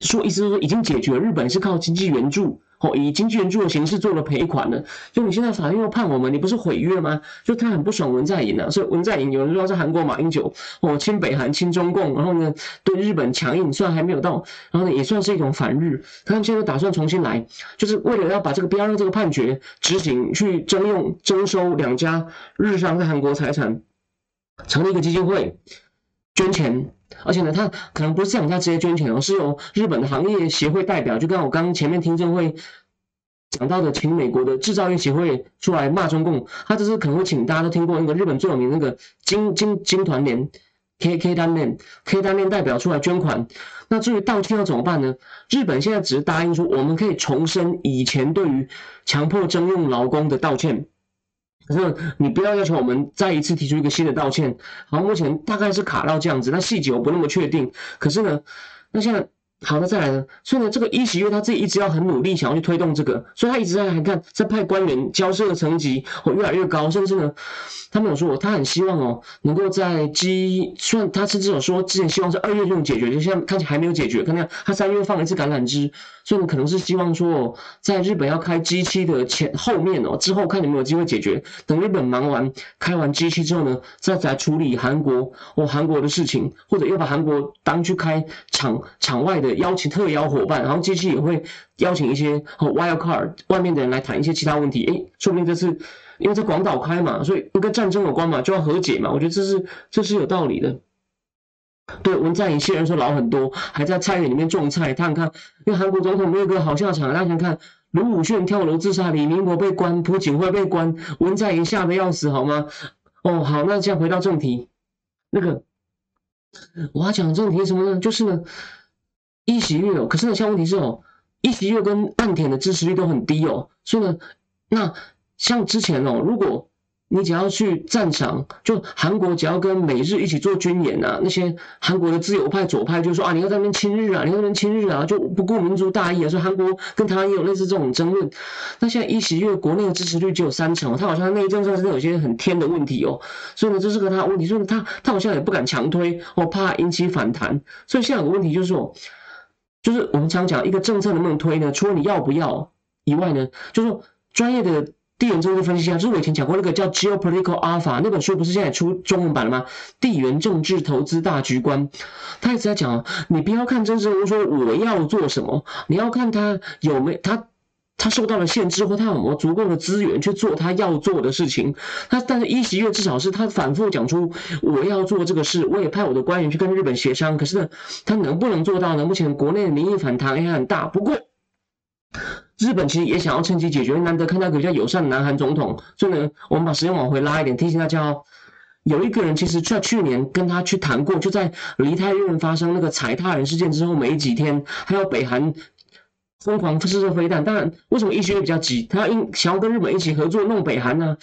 说意思是说已经解决了，日本是靠经济援助。哦，以经济援助的形式做了赔款了，就你现在法院又判我们，你不是毁约吗？就他很不爽文在寅啊，所以文在寅有人说是韩国马英九，哦，亲北韩亲中共，然后呢对日本强硬，虽然还没有到，然后呢也算是一种反日，他们现在打算重新来，就是为了要把这个不要让这个判决执行，去征用征收两家日商在韩国财产，成立一个基金会，捐钱。而且呢，他可能不是这两家直接捐钱，而是由日本的行业协会代表，就跟我刚刚前面听证会讲到的，请美国的制造业协会出来骂中共。他这是可能会请大家都听过那个日本最有名那个金金金团联 K K 单链 K 单链代表出来捐款。那至于道歉要怎么办呢？日本现在只是答应说，我们可以重申以前对于强迫征用劳工的道歉。可是你不要要求我们再一次提出一个新的道歉。好，目前大概是卡到这样子，那细节我不那么确定。可是呢，那现在。好，那再来呢？所以呢，这个一喜月他自己一直要很努力，想要去推动这个，所以他一直在还看在派官员交涉的层级哦越来越高，甚至呢，他们有说他很希望哦能够在 G，虽然他甚至有说之前希望是二月就能解决，就现在看起来还没有解决。看看他三月放一次橄榄枝，所以呢可能是希望说在日本要开 G 七的前后面哦之后看有没有机会解决。等日本忙完开完 G 七之后呢，再来处理韩国哦韩国的事情，或者又把韩国当去开场场外的。邀请特邀伙伴，然后机器也会邀请一些和 wild card 外面的人来谈一些其他问题。哎，说不定这次因为在广岛开嘛，所以跟战争有关嘛，就要和解嘛。我觉得这是这是有道理的。对文在寅虽然说老很多，还在菜园里面种菜。他看，因为韩国总统没有个好下场。大家想看，卢武铉跳楼自杀，李明博被关，朴槿惠被关，文在寅吓得要死，好吗？哦，好，那现在回到正题，那个我要讲正题什么呢？就是呢。一席月哦，可是呢，像问题是哦，一席月跟岸田的支持率都很低哦，所以呢，那像之前哦，如果你只要去战场，就韩国只要跟美日一起做军演啊，那些韩国的自由派左派就说啊，你要在那边亲日啊，你要那边亲日啊，就不顾民族大义啊，说韩国跟台湾也有类似这种争论。那现在一席月国内的支持率只有三成，他好像内政上真的有些很天的问题哦，所以呢，这是个他问题，所以他他好像也不敢强推，哦，怕引起反弹。所以现在有个问题就是说。就是我们常讲一个政策能不能推呢？除了你要不要以外呢，就是专业的地缘政治分析家，就是我以前讲过那个叫《Geopolitical Alpha》那本书，不是现在出中文版了吗？地缘政治投资大局观，他一直在讲，你不要看政治人物说我要做什么，你要看他有没他。他受到了限制，或他有没有足够的资源去做他要做的事情？他但是一席月至少是他反复讲出我要做这个事，我也派我的官员去跟日本协商。可是，他能不能做到呢？目前国内的民意反弹也很大。不过，日本其实也想要趁机解决，难得看到一个比较友善的南韩总统。所以呢，我们把时间往回拉一点，提醒大家哦，有一个人其实在去年跟他去谈过，就在梨泰院发生那个踩踏人事件之后没几天，还有北韩。疯狂试射飞弹，当然，为什么一些比较急？他要想要跟日本一起合作弄北韩呢？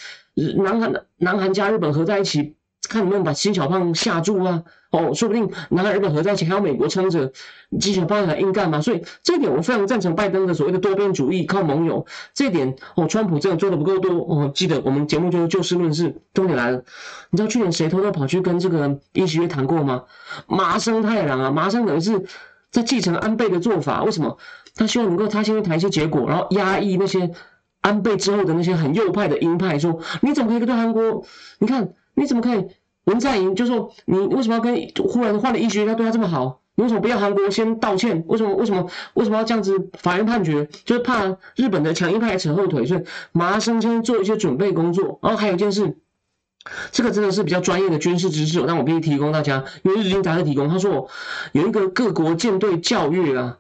南韩南韩加日本合在一起，看能不能把金小胖吓住啊？哦，说不定南韩日本合在一起，还有美国撑着，金小胖还硬干嘛？所以这一点我非常赞成拜登的所谓的多边主义，靠盟友。这一点哦，川普真的做的不够多哦。记得我们节目就就事论事，重点来了。你知道去年谁偷偷跑去跟这个尹锡悦谈过吗？麻生太郎啊，麻生等于是在继承安倍的做法，为什么？他希望能够他先谈一些结果，然后压抑那些安倍之后的那些很右派的鹰派说，你怎么可以对韩国？你看你怎么可以？文在寅就说你为什么要跟忽然换了医学家对他这么好？你为什么不要韩国先道歉？为什么为什么为什么要这样子？法院判决就是怕日本的强硬派扯后腿，所以麻生先做一些准备工作。然后还有一件事，这个真的是比较专业的军事知识，但我必须提供大家，因为日经杂志提供，他说有一个各国舰队教育啊。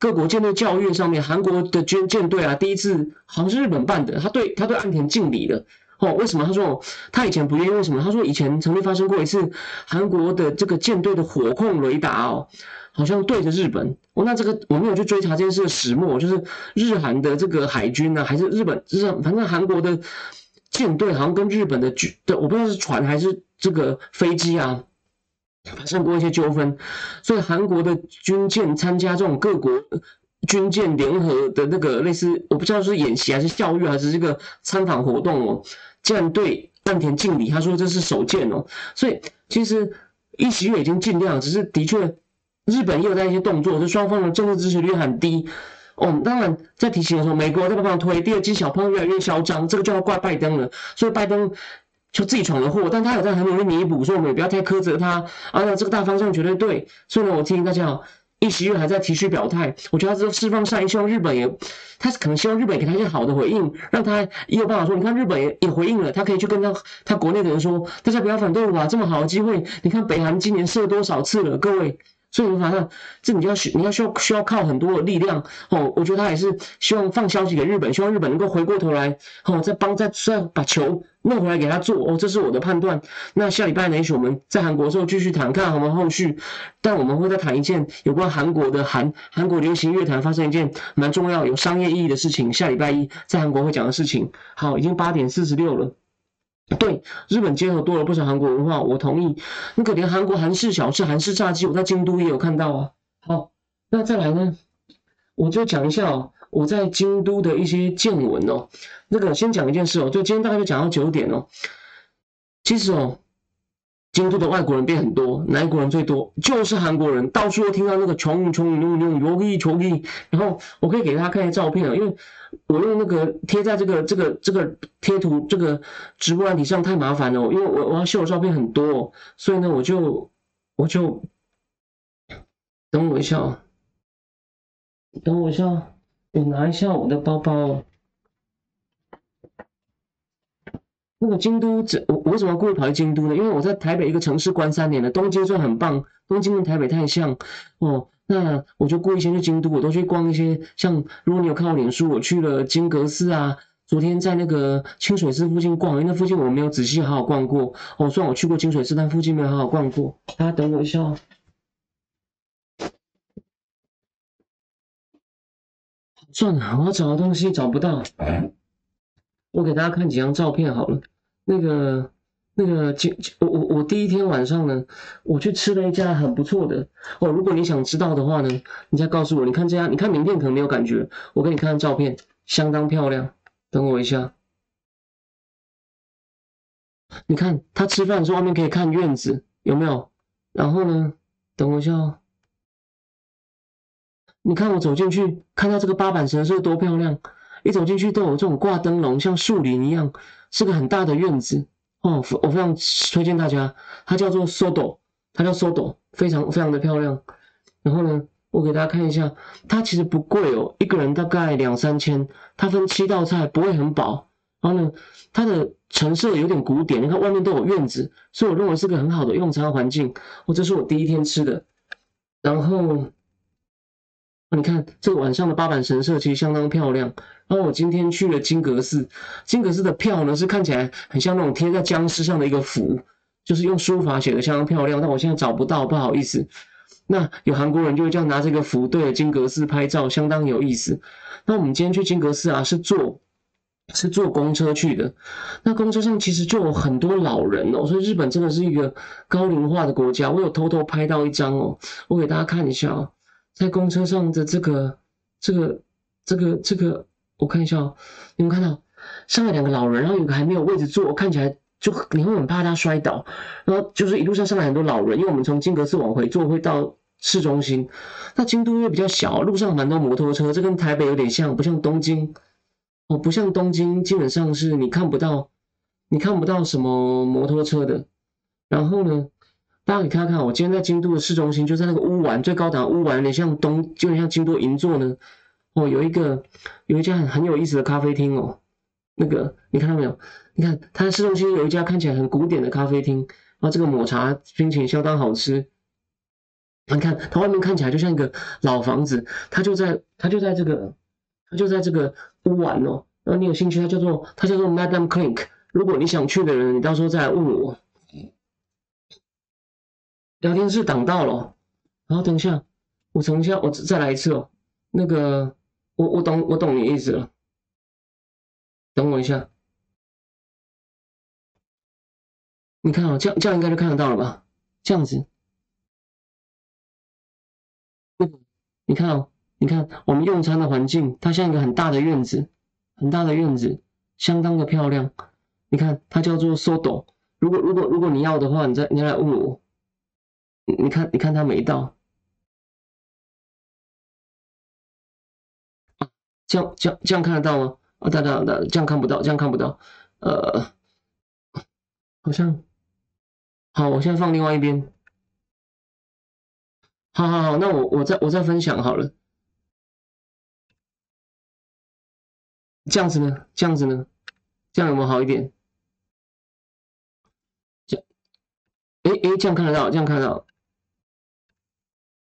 各国舰队教育上面，韩国的军舰队啊，第一次好像是日本办的，他对他对岸田敬礼的哦。为什么？他说他以前不愿意，为什么？他说以前曾经发生过一次，韩国的这个舰队的火控雷达哦，好像对着日本哦。那这个我没有去追查这件事的始末，就是日韩的这个海军呢，还是日本日反正韩国的舰队好像跟日本的军的，我不知道是船还是这个飞机啊。发生过一些纠纷，所以韩国的军舰参加这种各国军舰联合的那个类似，我不知道是演习还是教育还是这个参访活动哦，竟然对岸田敬礼，他说这是首见哦，所以其实一席月已经尽量，只是的确日本也有在一些动作，就双方的政治支持率很低哦。当然在提醒的时候，美国在帮忙推，第二季小朋友越来越嚣张，这个就要怪拜登了，所以拜登。就自己闯了祸，但他有在很努力弥补，所以我们也不要太苛责他。啊，这个大方向绝对对。所以呢，我提醒大家哦，一席月还在提出表态，我觉得他是释放善意，希望日本也，他可能希望日本给他一些好的回应，让他也有办法说，你看日本也也回应了，他可以去跟他他国内的人说，大家不要反对我吧，这么好的机会，你看北韩今年射多少次了，各位。所以你反正这你就要需你要需要需要靠很多的力量哦。我觉得他也是希望放消息给日本，希望日本能够回过头来哦，再帮再再把球弄回来给他做哦。这是我的判断。那下礼拜呢，也许我们在韩国的时候继续谈，看我们后续。但我们会再谈一件有关韩国的韩韩国流行乐坛发生一件蛮重要、有商业意义的事情。下礼拜一在韩国会讲的事情。好，已经八点四十六了。对，日本街头多了不少韩国文化，我同意。那个连韩国韩式小吃、韩式炸鸡，我在京都也有看到啊。好，那再来呢，我就讲一下哦，我在京都的一些见闻哦。那个先讲一件事哦，就今天大概就讲到九点哦。其实哦。京都的外国人变很多，哪国人最多？就是韩国人，到处都听到那个穷穷穷穷穷一穷。然后我可以给大家看一下照片啊，因为我用那个贴在这个这个这个贴图这个直播软体上太麻烦了，因为我我要秀的照片很多，所以呢我就我就等我一下，等我一下，我拿一下我的包包。那个京都，这我为什么故意跑去京都呢？因为我在台北一个城市关三年了，东京算很棒，东京跟台北太像哦。那我就故意先去京都，我都去逛一些，像如果你有看我脸书，我去了金阁寺啊，昨天在那个清水寺附近逛，因为那附近我没有仔细好好逛过哦。虽然我去过清水寺，但附近没有好好逛过。大家等我一下哦，算了，我要找的东西找不到。我给大家看几张照片好了。那个、那个，今我我我第一天晚上呢，我去吃了一家很不错的哦。如果你想知道的话呢，你再告诉我。你看这家，你看名片可能没有感觉，我给你看照片，相当漂亮。等我一下，你看他吃饭的时候，外面可以看院子，有没有？然后呢，等我一下哦，你看我走进去，看到这个八板神社多漂亮。一走进去都有这种挂灯笼，像树林一样，是个很大的院子哦。我非常推荐大家，它叫做 Sodo，它叫 Sodo，非常非常的漂亮。然后呢，我给大家看一下，它其实不贵哦，一个人大概两三千，它分七道菜，不会很饱。然后呢，它的陈设有点古典，你看外面都有院子，所以我认为是个很好的用餐环境。哦，这是我第一天吃的，然后。你看这个晚上的八坂神社其实相当漂亮。然后我今天去了金阁寺，金阁寺的票呢是看起来很像那种贴在僵尸上的一个符，就是用书法写的相当漂亮。但我现在找不到，不好意思。那有韩国人就会这样拿这个符对着金阁寺拍照，相当有意思。那我们今天去金阁寺啊，是坐是坐公车去的。那公车上其实就有很多老人哦，所以日本真的是一个高龄化的国家。我有偷偷拍到一张哦，我给大家看一下哦。在公车上的这个、这个、这个、这个，我看一下哦，你们看到上来两个老人，然后有个还没有位置坐，看起来就你会很怕他摔倒。然后就是一路上上来很多老人，因为我们从金阁寺往回坐会到市中心。那京都因为比较小，路上蛮多摩托车，这跟台北有点像，不像东京哦，不像东京，基本上是你看不到，你看不到什么摩托车的。然后呢，大家可以看看，我今天在京都的市中心，就在那个乌丸最高档乌丸，有点像东，就像京都银座呢。哦，有一个有一家很很有意思的咖啡厅哦，那个你看到没有？你看它市中心有一家看起来很古典的咖啡厅，然后这个抹茶冰淇淋相当好吃。你看它外面看起来就像一个老房子，它就在它就在这个它就在这个乌丸哦。然后你有兴趣，它叫做它叫做 Madam Clink。如果你想去的人，你到时候再来问我。聊天室挡到了，然后等一下，我等一下，我再来一次哦。那个。我我懂我懂你意思了，等我一下，你看啊，这样这样应该就看得到了吧？这样子，你看哦，你看我们用餐的环境，它像一个很大的院子，很大的院子，相当的漂亮。你看它叫做 Sodo，如果如果如果你要的话，你再你来问我，你看你看它没到。啊这样这样这样看得到吗？啊，大家的这样看不到，这样看不到。呃，好像好，我现在放另外一边。好好好，那我我再我再分享好了。这样子呢？这样子呢？这样有没有好一点？这，哎哎，这样看得到？这样看得到？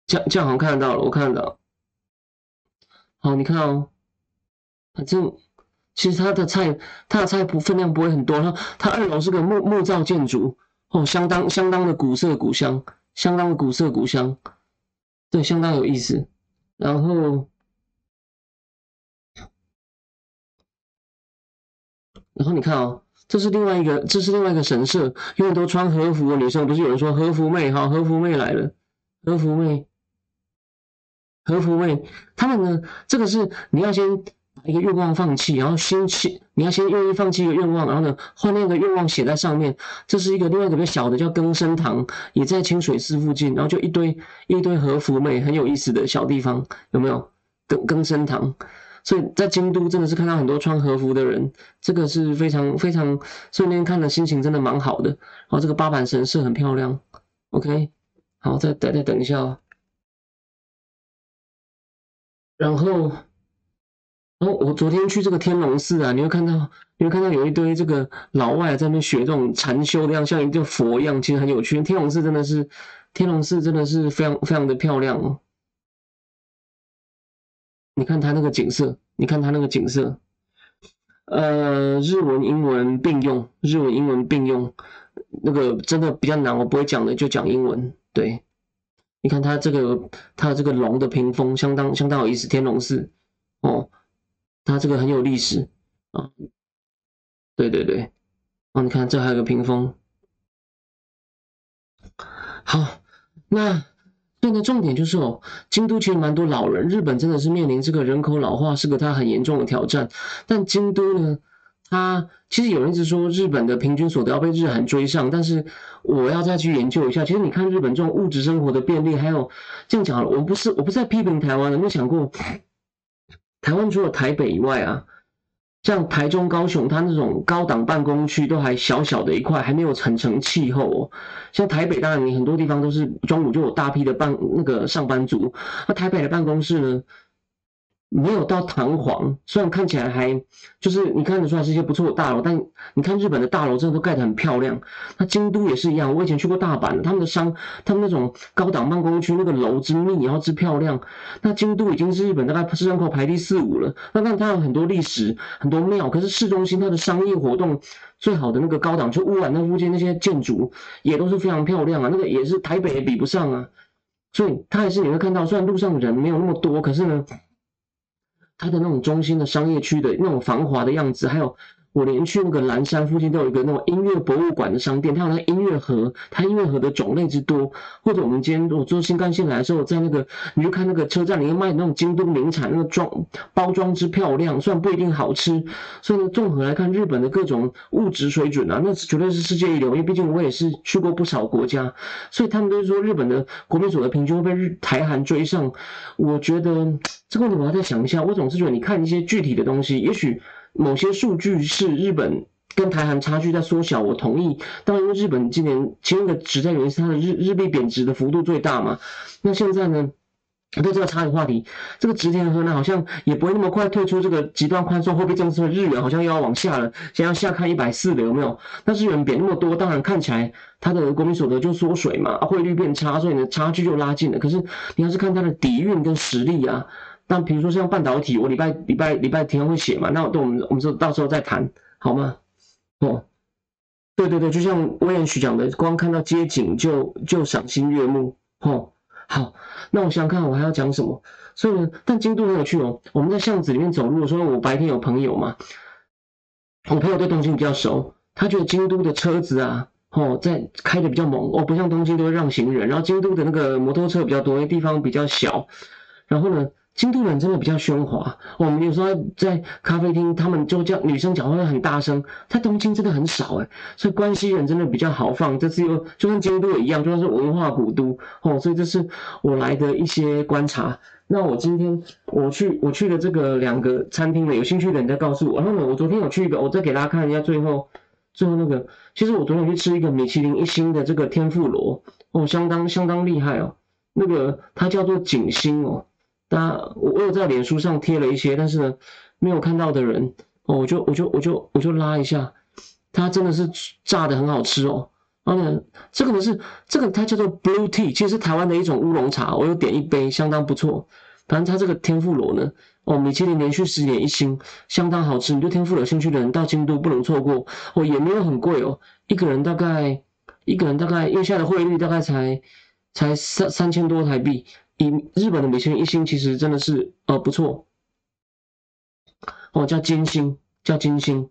这样这样好像看得到了，我看得到。好，你看哦。反正其实它的菜，它的菜不分量不会很多。它它二楼是个木木造建筑哦，相当相当的古色古香，相当的古色古香，对，相当有意思。然后，然后你看哦，这是另外一个，这是另外一个神社，因为都穿和服的女生，不是有人说和服妹哈，和服妹来了，和服妹，和服妹，他们呢，这个是你要先把。一个愿望放弃，然后先去，你要先愿意放弃一个愿望，然后呢，换另一个愿望写在上面。这是一个另外一个比较小的，叫更生堂，也在清水寺附近。然后就一堆一堆和服妹，很有意思的小地方，有没有？更更生堂。所以在京都真的是看到很多穿和服的人，这个是非常非常，所以那天看的心情真的蛮好的。然后这个八坂神社很漂亮。OK，好，再再再等一下哦。然后。然后我昨天去这个天龙寺啊，你会看到，你会看到有一堆这个老外在那边学这种禅修的样，像一个佛一样，其实很有趣。天龙寺真的是，天龙寺真的是非常非常的漂亮哦。你看它那个景色，你看它那个景色，呃，日文英文并用，日文英文并用，那个真的比较难，我不会讲的就讲英文。对，你看它这个它这个龙的屏风相当相当有意思，天龙寺哦。它这个很有历史啊，对对对，哦，你看这还有个屏风。好，那现在重点就是哦，京都其实蛮多老人，日本真的是面临这个人口老化是个它很严重的挑战。但京都呢，他其实有人一直说日本的平均所得要被日韩追上，但是我要再去研究一下。其实你看日本这种物质生活的便利，还有这样讲好了，我不是我不是在批评台湾，有没有想过？台湾除了台北以外啊，像台中、高雄，它那种高档办公区都还小小的一块，还没有很成气候哦。像台北，当然你很多地方都是中午就有大批的办那个上班族，那台北的办公室呢？没有到弹簧，虽然看起来还就是你看得出来是一些不错的大楼，但你看日本的大楼真的都盖得很漂亮。那京都也是一样，我以前去过大阪，他们的商，他们那种高档办公区那个楼之密，然后之漂亮。那京都已经是日本大概市人口排第四五了。那但它有很多历史，很多庙，可是市中心它的商业活动最好的那个高档，就乌丸那附近那些建筑也都是非常漂亮啊，那个也是台北也比不上啊。所以它还是你会看到，虽然路上人没有那么多，可是呢。它的那种中心的商业区的那种繁华的样子，还有。我连去那个蓝山附近都有一个那种音乐博物馆的商店，它有那音乐盒，它音乐盒的种类之多。或者我们今天我坐新干线来的时候，在那个你就看那个车站里面卖那种京都名产，那个装包装之漂亮，虽然不一定好吃。所以呢，综合来看，日本的各种物质水准啊，那绝对是世界一流。因为毕竟我也是去过不少国家，所以他们都是说日本的国民所得平均会被日台韩追上。我觉得这个问题我要再想一下。我总是觉得你看一些具体的东西，也许。某些数据是日本跟台韩差距在缩小，我同意。当然，因为日本今年其中一个实在原因是它的日日币贬值的幅度最大嘛。那现在呢？对这个差异话题，这个植田和呢好像也不会那么快退出这个极端宽松货币政策，日元好像又要往下了，先要下看一百四了，有没有？那日元贬那么多，当然看起来它的国民所得就缩水嘛，汇率变差，所以呢差距就拉近了。可是你要是看它的底蕴跟实力啊，但比如说像半导体，我礼拜礼拜礼拜天会写嘛，那我们我们说到时候再谈好吗？哦，对对对，就像威廉许讲的，光看到街景就就赏心悦目，哦。好，那我想想看，我还要讲什么？所以呢，但京都很有趣哦。我们在巷子里面走路的时候，我白天有朋友嘛，我朋友对东京比较熟，他觉得京都的车子啊，哦，在开的比较猛哦，不像东京都会让行人，然后京都的那个摩托车比较多，因为地方比较小，然后呢。京都人真的比较喧哗，我们有时候在咖啡厅，他们就叫女生讲话会很大声，在东京真的很少哎，所以关西人真的比较豪放。这次又就跟京都一样，就算是文化古都哦，所以这是我来的一些观察。那我今天我去我去的这个两个餐厅呢，有兴趣的人再告诉我。然后呢，我昨天有去一个，我再给大家看一下最后最后那个，其实我昨天去吃一个米其林一星的这个天妇罗哦，相当相当厉害哦，那个它叫做景星哦。那我我在脸书上贴了一些，但是呢，没有看到的人哦，我就我就我就我就拉一下，它真的是炸的很好吃哦。然后呢，这个呢是这个它叫做 Blue Tea，其实是台湾的一种乌龙茶，我有点一杯，相当不错。反正它这个天妇罗呢，哦，米其林连续十年一星，相当好吃。你对天妇罗有兴趣的人到京都不能错过哦，也没有很贵哦，一个人大概一个人大概因为现在的汇率大概才才三三千多台币。以日本的米其林一星其实真的是呃不错，哦叫金星叫金星，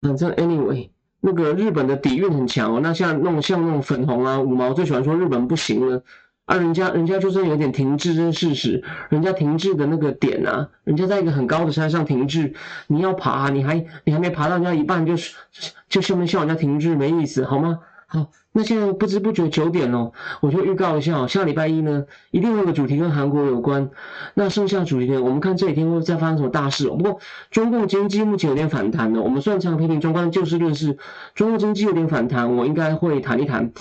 反正 anyway 那个日本的底蕴很强哦，那像那种像那种粉红啊五毛最喜欢说日本不行了，啊人家人家就算有点停滞这是事实，人家停滞的那个点啊，人家在一个很高的山上停滞，你要爬你还你还没爬到人家一半就是就下面笑人家停滞没意思好吗？好，那现在不知不觉九点了，我就预告一下哦，下礼拜一呢，一定会有个主题跟韩国有关。那剩下主题呢，我们看这几天会再发生什么大事。哦不过中共经济目前有点反弹了，我们算常批评中观就事论事，中共经济有点反弹，我应该会谈一谈。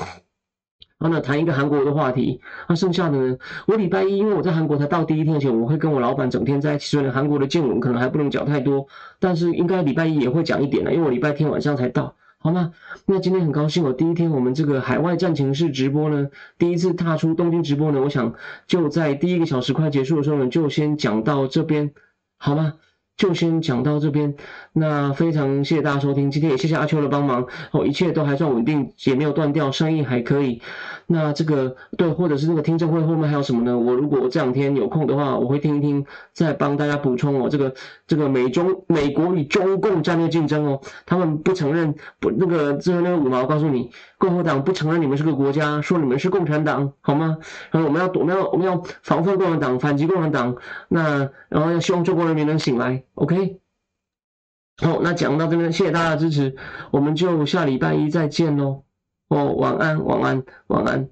然后呢，谈一个韩国的话题。那剩下的呢，我礼拜一因为我在韩国才到第一天前，我会跟我老板整天在一起，所以韩国的见闻可能还不能讲太多，但是应该礼拜一也会讲一点的，因为我礼拜天晚上才到。好吗？那今天很高兴哦，第一天我们这个海外战情室直播呢，第一次踏出东京直播呢，我想就在第一个小时快结束的时候呢，就先讲到这边，好吗？就先讲到这边，那非常谢谢大家收听，今天也谢谢阿秋的帮忙哦，一切都还算稳定，也没有断掉，生意还可以。那这个对，或者是那个听证会后面还有什么呢？我如果这两天有空的话，我会听一听，再帮大家补充哦。这个这个美中美国与中共战略竞争哦，他们不承认不那个之后那个五毛告诉你，共和党不承认你们是个国家，说你们是共产党，好吗？然后我们要我们要我们要防范共产党，反击共产党，那然后要希望中国人民能醒来，OK。好，那讲到这边，谢谢大家的支持，我们就下礼拜一再见喽。哦，晚安，晚安，晚安。